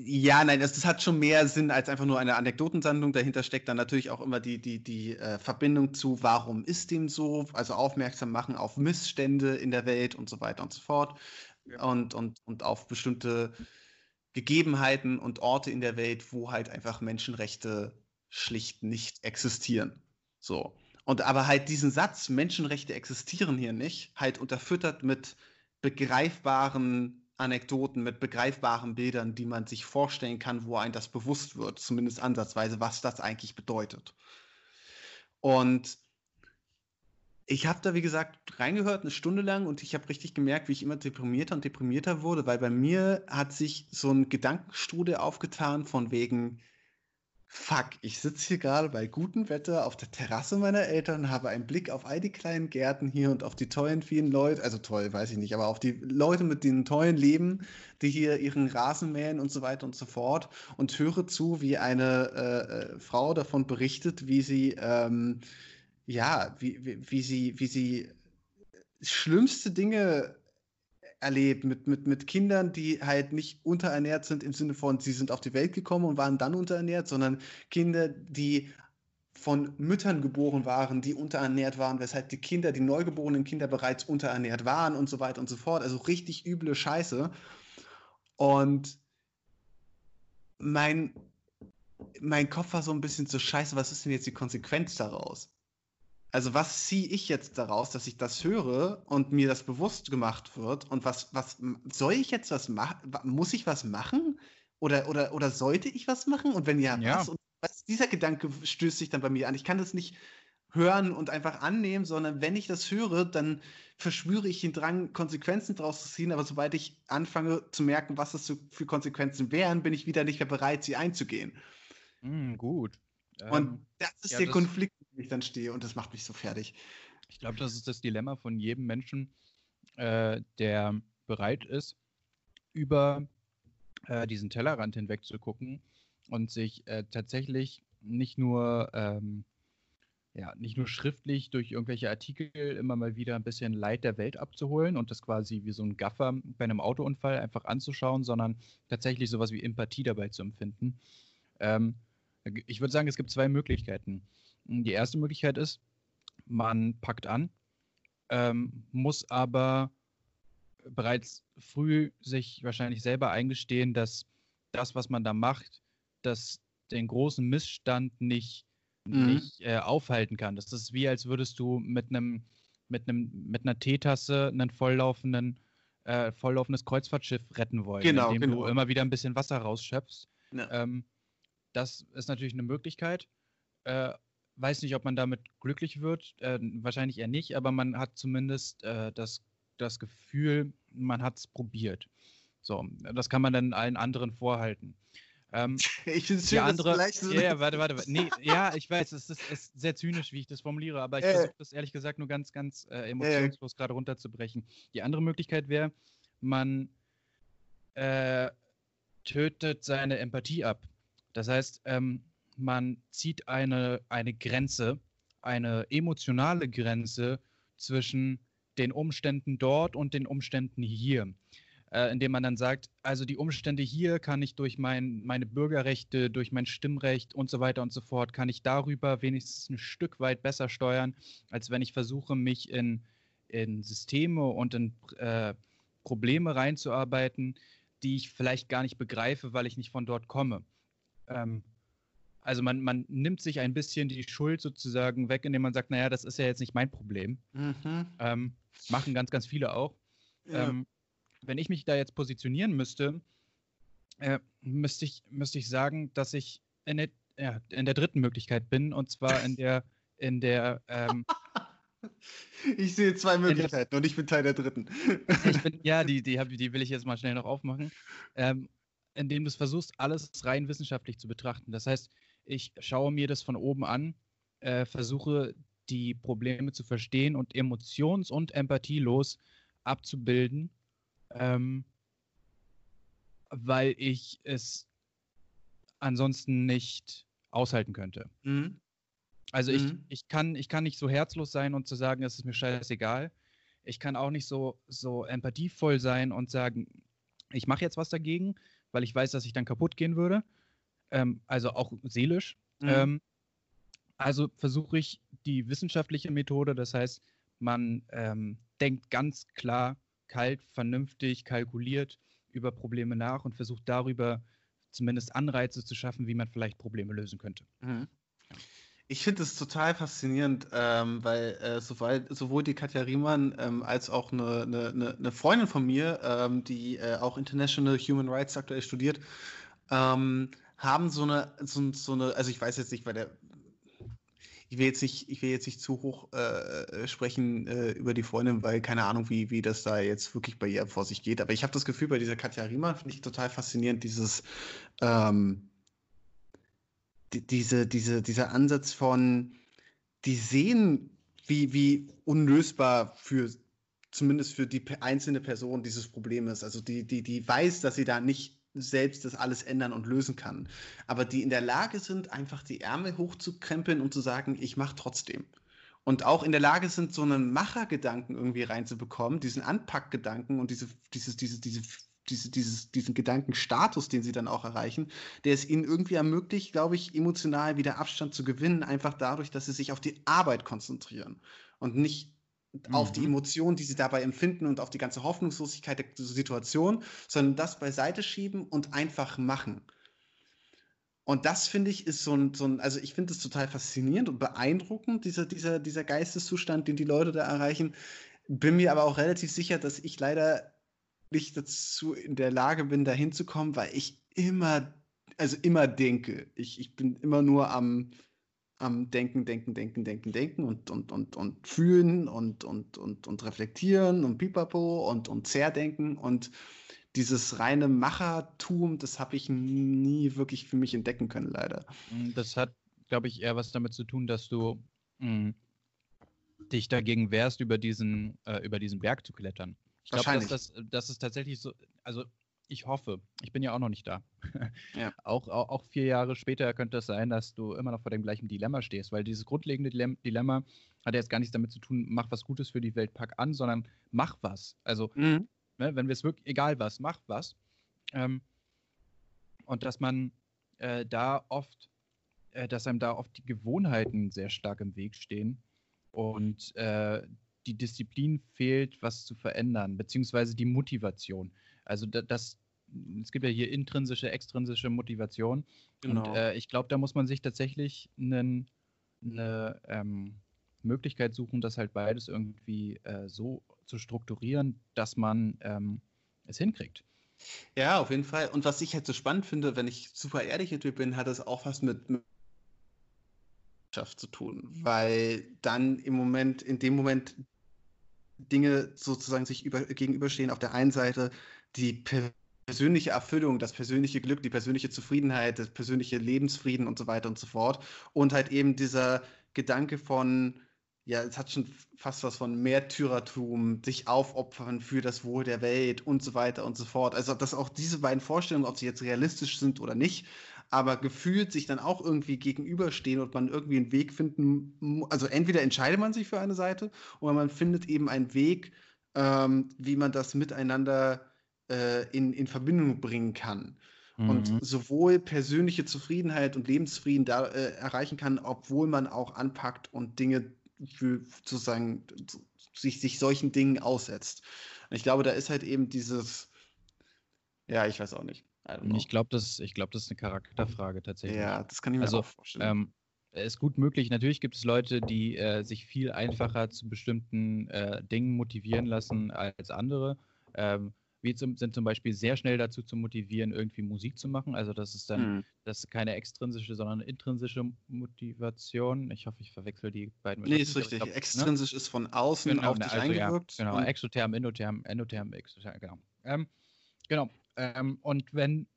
Ja, nein, das, das, hat schon mehr Sinn als einfach nur eine Anekdotensammlung. Dahinter steckt dann natürlich auch immer die, die, die äh, Verbindung zu, warum ist dem so, also aufmerksam machen auf Missstände in der Welt und so weiter und so fort. Ja. Und, und, und auf bestimmte Gegebenheiten und Orte in der Welt, wo halt einfach Menschenrechte schlicht nicht existieren. So. Und aber halt diesen Satz, Menschenrechte existieren hier nicht, halt unterfüttert mit begreifbaren Anekdoten mit begreifbaren Bildern, die man sich vorstellen kann, wo ein das bewusst wird, zumindest ansatzweise, was das eigentlich bedeutet. Und ich habe da, wie gesagt, reingehört, eine Stunde lang, und ich habe richtig gemerkt, wie ich immer deprimierter und deprimierter wurde, weil bei mir hat sich so ein Gedankenstrudel aufgetan von wegen, Fuck, ich sitze hier gerade bei gutem Wetter auf der Terrasse meiner Eltern, habe einen Blick auf all die kleinen Gärten hier und auf die tollen vielen Leute, also toll, weiß ich nicht, aber auf die Leute mit den tollen Leben, die hier ihren Rasen mähen und so weiter und so fort und höre zu, wie eine äh, äh Frau davon berichtet, wie sie, ähm, ja, wie, wie, wie sie, wie sie schlimmste Dinge erlebt mit, mit, mit Kindern, die halt nicht unterernährt sind im Sinne von, sie sind auf die Welt gekommen und waren dann unterernährt, sondern Kinder, die von Müttern geboren waren, die unterernährt waren, weshalb die Kinder, die neugeborenen Kinder bereits unterernährt waren und so weiter und so fort. Also richtig üble Scheiße. Und mein, mein Kopf war so ein bisschen so scheiße, was ist denn jetzt die Konsequenz daraus? Also was ziehe ich jetzt daraus, dass ich das höre und mir das bewusst gemacht wird? Und was, was soll ich jetzt was machen? Muss ich was machen? Oder, oder, oder sollte ich was machen? Und wenn ja, ja. was? Und was? Dieser Gedanke stößt sich dann bei mir an. Ich kann das nicht hören und einfach annehmen, sondern wenn ich das höre, dann verspüre ich den Drang, Konsequenzen daraus zu ziehen. Aber sobald ich anfange zu merken, was das für Konsequenzen wären, bin ich wieder nicht mehr bereit, sie einzugehen. Mm, gut. Und ähm, das ist ja, der das, Konflikt, ich dann stehe und das macht mich so fertig. Ich glaube, das ist das Dilemma von jedem Menschen, äh, der bereit ist, über äh, diesen Tellerrand hinweg zu gucken und sich äh, tatsächlich nicht nur, ähm, ja, nicht nur schriftlich durch irgendwelche Artikel immer mal wieder ein bisschen Leid der Welt abzuholen und das quasi wie so ein Gaffer bei einem Autounfall einfach anzuschauen, sondern tatsächlich sowas wie Empathie dabei zu empfinden. Ähm, ich würde sagen, es gibt zwei Möglichkeiten. Die erste Möglichkeit ist, man packt an, ähm, muss aber bereits früh sich wahrscheinlich selber eingestehen, dass das, was man da macht, dass den großen Missstand nicht, mhm. nicht äh, aufhalten kann. Das ist wie, als würdest du mit einem mit einem mit einer Teetasse einen volllaufenden äh, volllaufendes Kreuzfahrtschiff retten wollen, genau, indem genau. du immer wieder ein bisschen Wasser rausschöpfst. Ja. Ähm, das ist natürlich eine Möglichkeit. Äh, weiß nicht, ob man damit glücklich wird. Äh, wahrscheinlich eher nicht, aber man hat zumindest äh, das, das Gefühl, man hat es probiert. So, das kann man dann allen anderen vorhalten. Ähm, ich finde es schön, andere, dass so ja, ja, warte, warte, warte. Nee, ja, ich weiß, es ist, ist, sehr zynisch, wie ich das formuliere, aber ich äh, versuche das ehrlich gesagt nur ganz, ganz äh, emotionslos äh, gerade runterzubrechen. Die andere Möglichkeit wäre, man äh, tötet seine Empathie ab. Das heißt, ähm, man zieht eine, eine Grenze, eine emotionale Grenze zwischen den Umständen dort und den Umständen hier. Äh, indem man dann sagt, also die Umstände hier kann ich durch mein, meine Bürgerrechte, durch mein Stimmrecht und so weiter und so fort, kann ich darüber wenigstens ein Stück weit besser steuern, als wenn ich versuche, mich in, in Systeme und in äh, Probleme reinzuarbeiten, die ich vielleicht gar nicht begreife, weil ich nicht von dort komme. Ähm, also man, man nimmt sich ein bisschen die Schuld sozusagen weg, indem man sagt, naja, das ist ja jetzt nicht mein Problem. Mhm. Ähm, machen ganz, ganz viele auch. Ja. Ähm, wenn ich mich da jetzt positionieren müsste, äh, müsste, ich, müsste ich sagen, dass ich in der, ja, in der dritten Möglichkeit bin, und zwar in der, in der ähm, Ich sehe zwei Möglichkeiten und ich bin Teil der dritten. Bin, ja, die, die, hab, die will ich jetzt mal schnell noch aufmachen. Ähm, indem du es versuchst, alles rein wissenschaftlich zu betrachten. Das heißt, ich schaue mir das von oben an, äh, versuche die Probleme zu verstehen und emotions- und empathielos abzubilden, ähm, weil ich es ansonsten nicht aushalten könnte. Mhm. Also ich, mhm. ich, kann, ich kann nicht so herzlos sein und zu sagen, es ist mir scheißegal. Ich kann auch nicht so, so empathievoll sein und sagen, ich mache jetzt was dagegen, weil ich weiß, dass ich dann kaputt gehen würde. Ähm, also auch seelisch. Mhm. Ähm, also versuche ich die wissenschaftliche Methode, das heißt, man ähm, denkt ganz klar, kalt, vernünftig, kalkuliert über Probleme nach und versucht darüber zumindest Anreize zu schaffen, wie man vielleicht Probleme lösen könnte. Mhm. Ich finde es total faszinierend, ähm, weil äh, sowohl, sowohl die Katja Riemann ähm, als auch eine, eine, eine, Freundin von mir, ähm, die äh, auch International Human Rights aktuell studiert, ähm, haben so eine, so, so, eine, also ich weiß jetzt nicht, weil der, ich will jetzt nicht, ich will jetzt nicht zu hoch äh, sprechen äh, über die Freundin, weil keine Ahnung, wie, wie das da jetzt wirklich bei ihr vor sich geht. Aber ich habe das Gefühl, bei dieser Katja Riemann finde ich total faszinierend, dieses ähm, die, diese, diese, dieser Ansatz von, die sehen, wie, wie unlösbar für zumindest für die einzelne Person dieses Problem ist. Also die, die, die weiß, dass sie da nicht selbst das alles ändern und lösen kann. Aber die in der Lage sind, einfach die Ärmel hochzukrempeln und zu sagen, ich mache trotzdem. Und auch in der Lage sind, so einen Machergedanken irgendwie reinzubekommen, diesen Anpackgedanken und diese, dieses, diese, diese diese, dieses, diesen Gedankenstatus, den sie dann auch erreichen, der es ihnen irgendwie ermöglicht, glaube ich, emotional wieder Abstand zu gewinnen, einfach dadurch, dass sie sich auf die Arbeit konzentrieren und nicht mhm. auf die mhm. Emotionen, die sie dabei empfinden und auf die ganze Hoffnungslosigkeit der Situation, sondern das beiseite schieben und einfach machen. Und das finde ich ist so ein, so ein also ich finde es total faszinierend und beeindruckend, dieser, dieser, dieser Geisteszustand, den die Leute da erreichen. Bin mir aber auch relativ sicher, dass ich leider nicht dazu in der Lage bin, da hinzukommen, weil ich immer, also immer denke. Ich, ich bin immer nur am, am Denken, Denken, Denken, Denken, Denken und, und, und, und fühlen und, und, und, und reflektieren und pipapo und, und zerdenken und dieses reine Machertum, das habe ich nie wirklich für mich entdecken können, leider. Mm, das hat, glaube ich, eher was damit zu tun, dass du mh, mm, dich dagegen wehrst, über diesen, äh, über diesen Berg zu klettern. Ich glaube, dass das, das ist tatsächlich so, also ich hoffe, ich bin ja auch noch nicht da. Ja. auch, auch, auch, vier Jahre später könnte es sein, dass du immer noch vor dem gleichen Dilemma stehst, weil dieses grundlegende Dilemma hat jetzt gar nichts damit zu tun, mach was Gutes für die Welt, pack an, sondern mach was. Also, mhm. ne, wenn wir es wirklich, egal was, mach was. Ähm, und dass man äh, da oft, äh, dass einem da oft die Gewohnheiten sehr stark im Weg stehen und äh, die Disziplin fehlt, was zu verändern, beziehungsweise die Motivation. Also das, es gibt ja hier intrinsische, extrinsische Motivation. Genau. Und äh, ich glaube, da muss man sich tatsächlich eine ähm, Möglichkeit suchen, das halt beides irgendwie äh, so zu strukturieren, dass man ähm, es hinkriegt. Ja, auf jeden Fall. Und was ich halt so spannend finde, wenn ich super ehrlich mit dir bin, hat das auch was mit, mit zu tun, weil dann im Moment, in dem Moment Dinge sozusagen sich über, gegenüberstehen. Auf der einen Seite die persönliche Erfüllung, das persönliche Glück, die persönliche Zufriedenheit, das persönliche Lebensfrieden und so weiter und so fort. Und halt eben dieser Gedanke von, ja, es hat schon fast was von Märtyrertum, sich aufopfern für das Wohl der Welt und so weiter und so fort. Also, dass auch diese beiden Vorstellungen, ob sie jetzt realistisch sind oder nicht, aber gefühlt sich dann auch irgendwie gegenüberstehen und man irgendwie einen Weg finden, also entweder entscheidet man sich für eine Seite oder man findet eben einen Weg, ähm, wie man das miteinander äh, in, in Verbindung bringen kann. Mhm. Und sowohl persönliche Zufriedenheit und Lebensfrieden da äh, erreichen kann, obwohl man auch anpackt und Dinge für sozusagen sich, sich solchen Dingen aussetzt. Und ich glaube, da ist halt eben dieses, ja, ich weiß auch nicht. Ich glaube, das, glaub, das ist eine Charakterfrage tatsächlich. Ja, das kann ich mir also, auch vorstellen. Ähm, ist gut möglich. Natürlich gibt es Leute, die äh, sich viel einfacher zu bestimmten äh, Dingen motivieren lassen als andere. Ähm, wir sind zum Beispiel sehr schnell dazu zu motivieren, irgendwie Musik zu machen. Also das ist dann, mhm. das ist keine extrinsische, sondern intrinsische Motivation. Ich hoffe, ich verwechsel die beiden. Nee, ist richtig. Glaub, ne? Extrinsisch ne? ist von außen genau, auf dich also, eingewirkt. Ja, genau, exotherm, endotherm, endotherm, exotherm, genau. Ähm, genau. Ähm, und wenn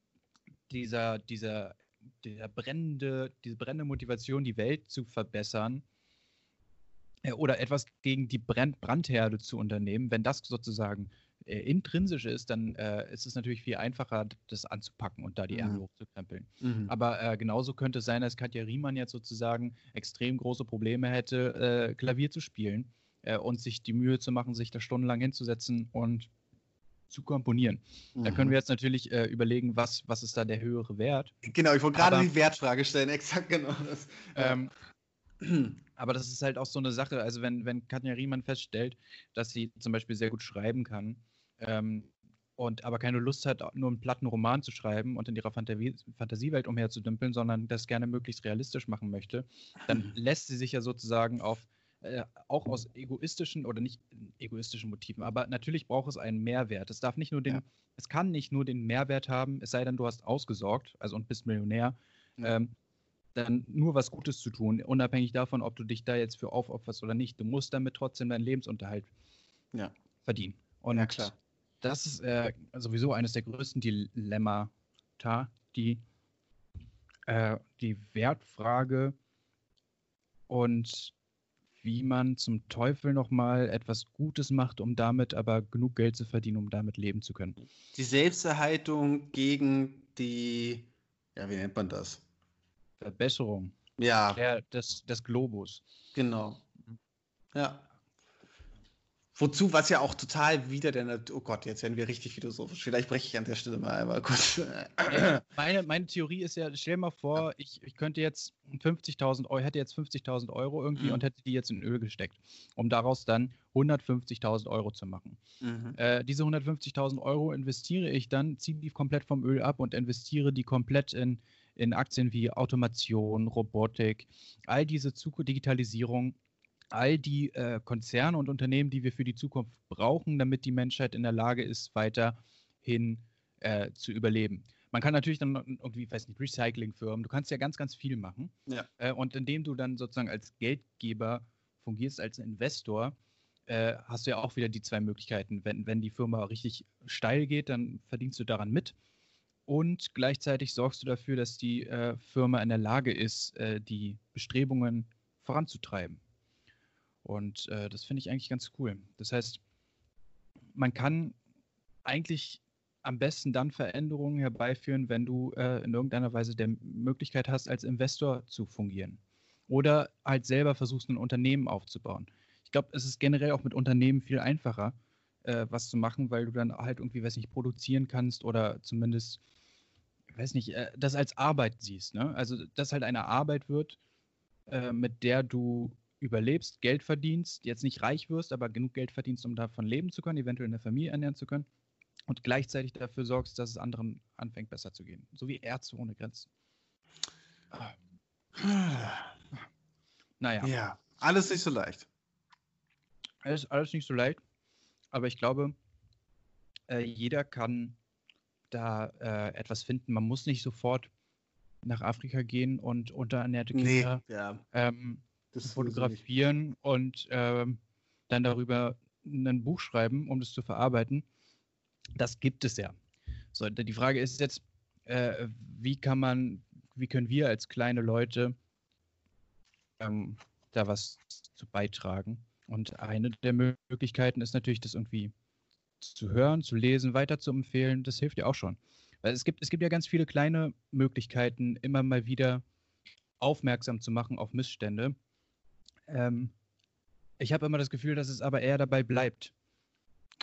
dieser, dieser, dieser brennende, diese brennende Motivation, die Welt zu verbessern, äh, oder etwas gegen die Brand Brandherde zu unternehmen, wenn das sozusagen äh, intrinsisch ist, dann äh, ist es natürlich viel einfacher, das anzupacken und da die Ärmel mhm. hochzukrempeln. Mhm. Aber äh, genauso könnte es sein, dass Katja Riemann jetzt sozusagen extrem große Probleme hätte, äh, Klavier zu spielen äh, und sich die Mühe zu machen, sich da stundenlang hinzusetzen und zu komponieren. Mhm. Da können mhm. wir jetzt natürlich äh, überlegen, was, was ist da der höhere Wert. Genau, ich wollte gerade die Wertfrage stellen, exakt genau das. Ähm, aber das ist halt auch so eine Sache, also wenn, wenn Katja Riemann feststellt, dass sie zum Beispiel sehr gut schreiben kann, ähm, und aber keine Lust hat, nur einen platten Roman zu schreiben und in ihrer Fantasie Fantasiewelt umherzudümpeln, sondern das gerne möglichst realistisch machen möchte, dann lässt sie sich ja sozusagen auf, äh, auch aus egoistischen oder nicht egoistischen Motiven, aber natürlich braucht es einen Mehrwert. Es darf nicht nur den, ja. es kann nicht nur den Mehrwert haben, es sei denn, du hast ausgesorgt, also und bist Millionär, ja. ähm, dann nur was Gutes zu tun, unabhängig davon, ob du dich da jetzt für aufopferst oder nicht. Du musst damit trotzdem deinen Lebensunterhalt ja. verdienen. Und ja, klar das ist äh, sowieso eines der größten Dilemmata, die, äh, die Wertfrage und wie man zum Teufel nochmal etwas Gutes macht, um damit aber genug Geld zu verdienen, um damit leben zu können. Die Selbsterhaltung gegen die, ja, wie nennt man das? Verbesserung. Ja. Der, des, des Globus. Genau. Ja. Wozu, was ja auch total wieder der Natur. Oh Gott, jetzt werden wir richtig philosophisch. Vielleicht breche ich an der Stelle mal einmal kurz. Meine, meine Theorie ist ja, stell dir mal vor, ich, ich könnte jetzt 50.000 Euro, hätte jetzt 50.000 Euro irgendwie mhm. und hätte die jetzt in Öl gesteckt, um daraus dann 150.000 Euro zu machen. Mhm. Äh, diese 150.000 Euro investiere ich dann, ziehe die komplett vom Öl ab und investiere die komplett in, in Aktien wie Automation, Robotik, all diese Zukunft, Digitalisierung all die äh, Konzerne und Unternehmen, die wir für die Zukunft brauchen, damit die Menschheit in der Lage ist, weiterhin äh, zu überleben. Man kann natürlich dann irgendwie, weiß nicht, Recyclingfirmen, du kannst ja ganz, ganz viel machen. Ja. Äh, und indem du dann sozusagen als Geldgeber fungierst, als Investor, äh, hast du ja auch wieder die zwei Möglichkeiten. Wenn, wenn die Firma richtig steil geht, dann verdienst du daran mit. Und gleichzeitig sorgst du dafür, dass die äh, Firma in der Lage ist, äh, die Bestrebungen voranzutreiben. Und äh, das finde ich eigentlich ganz cool. Das heißt, man kann eigentlich am besten dann Veränderungen herbeiführen, wenn du äh, in irgendeiner Weise der Möglichkeit hast, als Investor zu fungieren. Oder halt selber versuchst, ein Unternehmen aufzubauen. Ich glaube, es ist generell auch mit Unternehmen viel einfacher, äh, was zu machen, weil du dann halt irgendwie, weiß nicht, produzieren kannst oder zumindest, weiß nicht, äh, das als Arbeit siehst. Ne? Also, dass halt eine Arbeit wird, äh, mit der du überlebst, Geld verdienst, jetzt nicht reich wirst, aber genug Geld verdienst, um davon leben zu können, eventuell eine Familie ernähren zu können und gleichzeitig dafür sorgst, dass es anderen anfängt besser zu gehen. So wie Ärzte ohne Grenzen. Naja. Ja, alles nicht so leicht. Es ist alles nicht so leicht, aber ich glaube, äh, jeder kann da äh, etwas finden. Man muss nicht sofort nach Afrika gehen und unterernährte Kinder nee, ja. ähm, das fotografieren und ähm, dann darüber ein Buch schreiben, um das zu verarbeiten. Das gibt es ja. So, die Frage ist jetzt, äh, wie kann man, wie können wir als kleine Leute ähm, da was zu beitragen? Und eine der Möglichkeiten ist natürlich, das irgendwie zu hören, zu lesen, weiter zu empfehlen. Das hilft ja auch schon. Weil es gibt, es gibt ja ganz viele kleine Möglichkeiten, immer mal wieder aufmerksam zu machen auf Missstände. Ähm, ich habe immer das Gefühl, dass es aber eher dabei bleibt.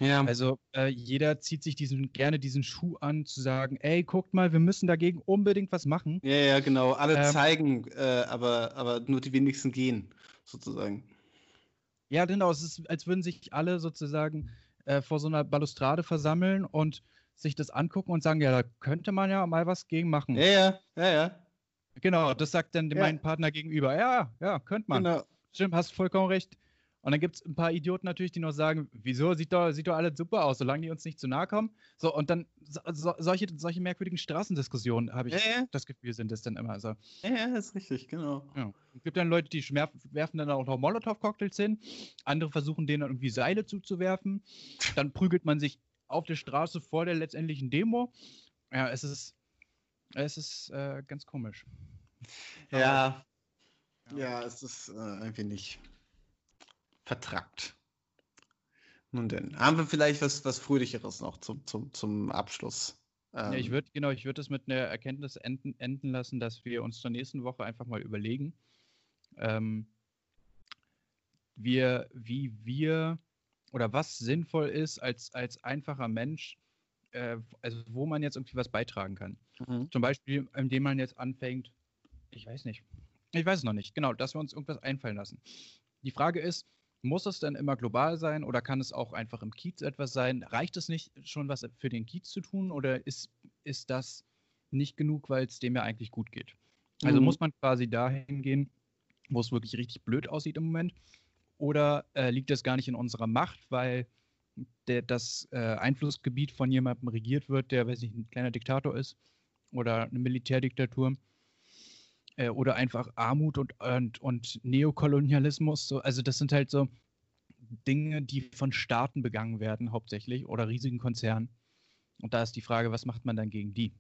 Ja. Also äh, jeder zieht sich diesen, gerne diesen Schuh an, zu sagen, ey, guckt mal, wir müssen dagegen unbedingt was machen. Ja, ja, genau. Alle ähm, zeigen, äh, aber, aber nur die wenigsten gehen, sozusagen. Ja, genau. Es ist, als würden sich alle sozusagen äh, vor so einer Balustrade versammeln und sich das angucken und sagen, ja, da könnte man ja mal was gegen machen. Ja, ja, ja, ja. Genau, das sagt dann Ja. mein Partner gegenüber. Ja, ja, könnte man. Genau. Stimmt, hast vollkommen recht. Und dann gibt es ein paar Idioten natürlich, die noch sagen, wieso, sieht doch, sieht doch alles super aus, solange die uns nicht zu nahe kommen. So, und dann so, so, solche, solche merkwürdigen Straßendiskussionen, habe ich ja, das Gefühl, sind das dann immer so. ja, ja, ist richtig, genau. Ja. Es gibt dann Leute, die werfen dann auch noch Molotow-Cocktails hin. Andere versuchen denen dann irgendwie Seile zuzuwerfen. Dann prügelt man sich auf der Straße vor der letztendlichen Demo. Ja, es ist, es ist äh, ganz komisch. Ja, Ja. es ist äh, ein wenig vertrackt. Nun denn, haben wir vielleicht was, was Fröhlicheres noch zum, zum, zum Abschluss? Ja, ich Ähm, würde, genau, ich würde es mit einer Erkenntnis enden, enden lassen, dass wir uns zur nächsten Woche einfach mal überlegen, ähm, wir, wie wir oder was sinnvoll ist als, als einfacher Mensch, äh, also wo man jetzt irgendwie was beitragen kann. mhm. Zum Beispiel, indem man jetzt anfängt, ich weiß nicht, ich weiß es noch nicht, genau, dass wir uns irgendwas einfallen lassen. Die Frage ist, muss es denn immer global sein oder kann es auch einfach im Kiez etwas sein? Reicht es nicht schon was für den Kiez zu tun oder ist, ist das nicht genug, weil es dem ja eigentlich gut geht? Also Mhm. muss man quasi dahin gehen, wo es wirklich richtig blöd aussieht im Moment? Oder äh, liegt das gar nicht in unserer Macht, weil der, das äh, Einflussgebiet von jemandem regiert wird, der, weiß ich, ein kleiner Diktator ist oder eine Militärdiktatur äh, oder einfach Armut und, und, und Neokolonialismus. So. Also das sind halt so Dinge, die von Staaten begangen werden hauptsächlich oder riesigen Konzernen. Und da ist die Frage, was macht man dann gegen die?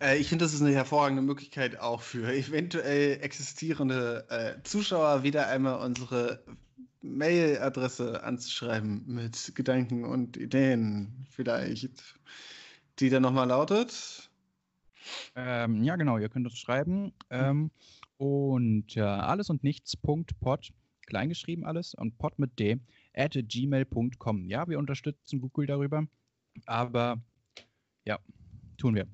Äh, ich finde, das ist eine hervorragende Möglichkeit auch für eventuell existierende äh, Zuschauer, wieder einmal unsere Mailadresse anzuschreiben mit Gedanken und Ideen vielleicht, die dann nochmal lautet. Ähm, ja, genau, ihr könnt uns schreiben. Ähm, und äh, alles und nichts.pod, kleingeschrieben alles, und pod mit D, at gmail.com. Ja, wir unterstützen Google darüber, aber ja, tun wir.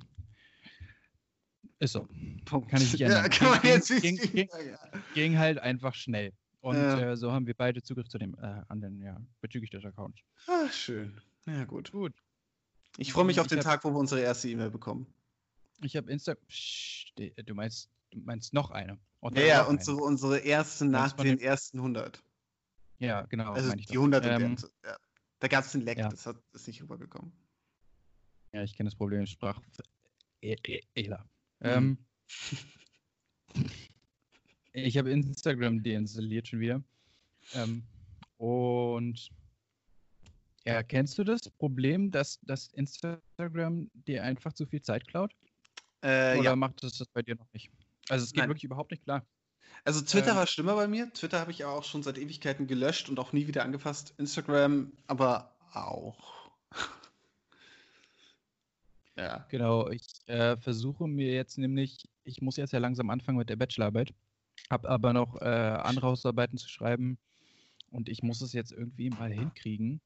Ist so. Punkt. Kann ich nicht Ja, ändern. kann man Ging- jetzt ging- ging- ja. Ging halt einfach schnell. Und Ja. äh, so haben wir beide Zugriff zu dem äh, anderen, ja, bezüglich des Accounts. Ah, schön. Ja, gut. Gut. Ich freue mich auf den Tag, wo wir unsere erste E-Mail bekommen. Ich habe Insta. Psst, du meinst, du meinst noch eine. Und Ja, ja, noch eine. unsere, erste nach den ersten 100. Ja, genau. Also die doch. 100 Ähm, ähm, ja. Da gab es den Leck, ja. das hat, ist nicht rübergekommen. Ja, ich kenne das Problem Sprach. E e Ela. Mhm. Ähm, ich habe Instagram deinstalliert schon wieder. Ähm, und ja, kennst du das Problem, dass, dass Instagram dir einfach zu viel Zeit klaut? Äh, Oder ja. macht es das bei dir noch nicht? Also es geht Nein. wirklich überhaupt nicht klar. Also Twitter ähm, war schlimmer bei mir. Twitter habe ich auch schon seit Ewigkeiten gelöscht und auch nie wieder angefasst. Instagram aber auch. ja. Genau, ich äh, versuche mir jetzt nämlich, ich muss jetzt ja langsam anfangen mit der Bachelorarbeit, habe aber noch äh, andere Hausarbeiten zu schreiben und ich muss es jetzt irgendwie mal hinkriegen,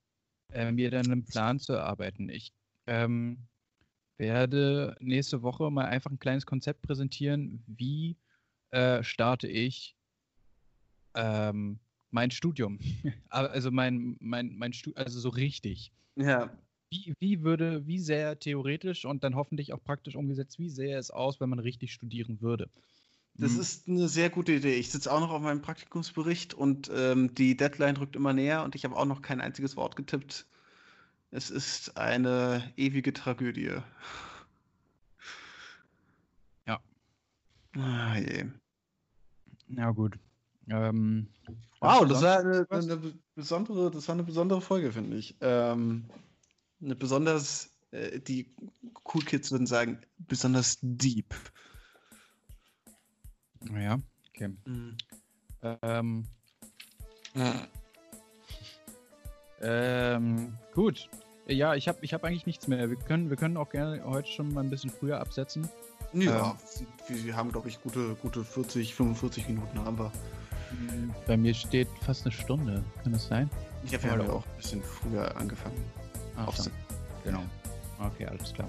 äh, mir dann einen Plan zu erarbeiten. Ich ähm, werde nächste Woche mal einfach ein kleines Konzept präsentieren, wie äh, starte ich ähm, mein Studium. Also mein, mein, mein Stu also so richtig Ja. wie, wie würde, wie sehr theoretisch und dann hoffentlich auch praktisch umgesetzt, wie sähe es aus, wenn man richtig studieren würde? Das Hm, ist eine sehr gute Idee. Ich sitze auch noch auf meinem Praktikumsbericht und ähm, die Deadline rückt immer näher und ich habe auch noch kein einziges Wort getippt. Es ist eine ewige Tragödie. Ja. Ah, je. Ja, gut. Ähm, Wow, das war eine, eine be- besondere, das war eine besondere Folge, finde ich. Ähm, eine besonders, äh, die Cool Kids würden sagen, besonders deep. Ja, okay. Ähm, ähm, gut. Ja, ich habe ich hab eigentlich nichts mehr. Wir können, wir können auch gerne heute schon mal ein bisschen früher absetzen. Ja, wir, wir haben, glaube ich, gute, gute 40, 45 Minuten haben wir. Bei mir steht fast eine Stunde. Kann das sein? Ich habe ja auch ein bisschen früher angefangen. Ach, so. genau. Okay, alles klar.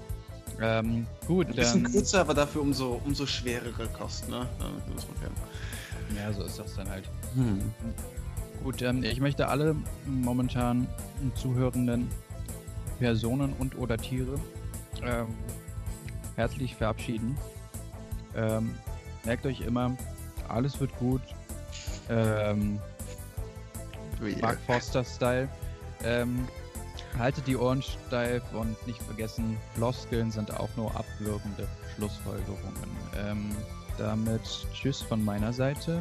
Ähm, gut, Ein bisschen dann. kürzer, aber dafür umso, umso schwerere Kosten, ne? Ja, so ist das dann halt. Hm. Gut, ähm, ich möchte alle momentan zuhörenden Personen und oder Tiere ähm, herzlich verabschieden. Ähm, merkt euch immer, alles wird gut. Ähm, Mark Forster-Style. Ähm, haltet die Ohren steif und nicht vergessen, Floskeln sind auch nur abwirkende Schlussfolgerungen. Ähm, damit Tschüss von meiner Seite.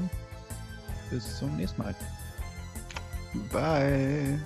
Bis zum nächsten Mal. Bye.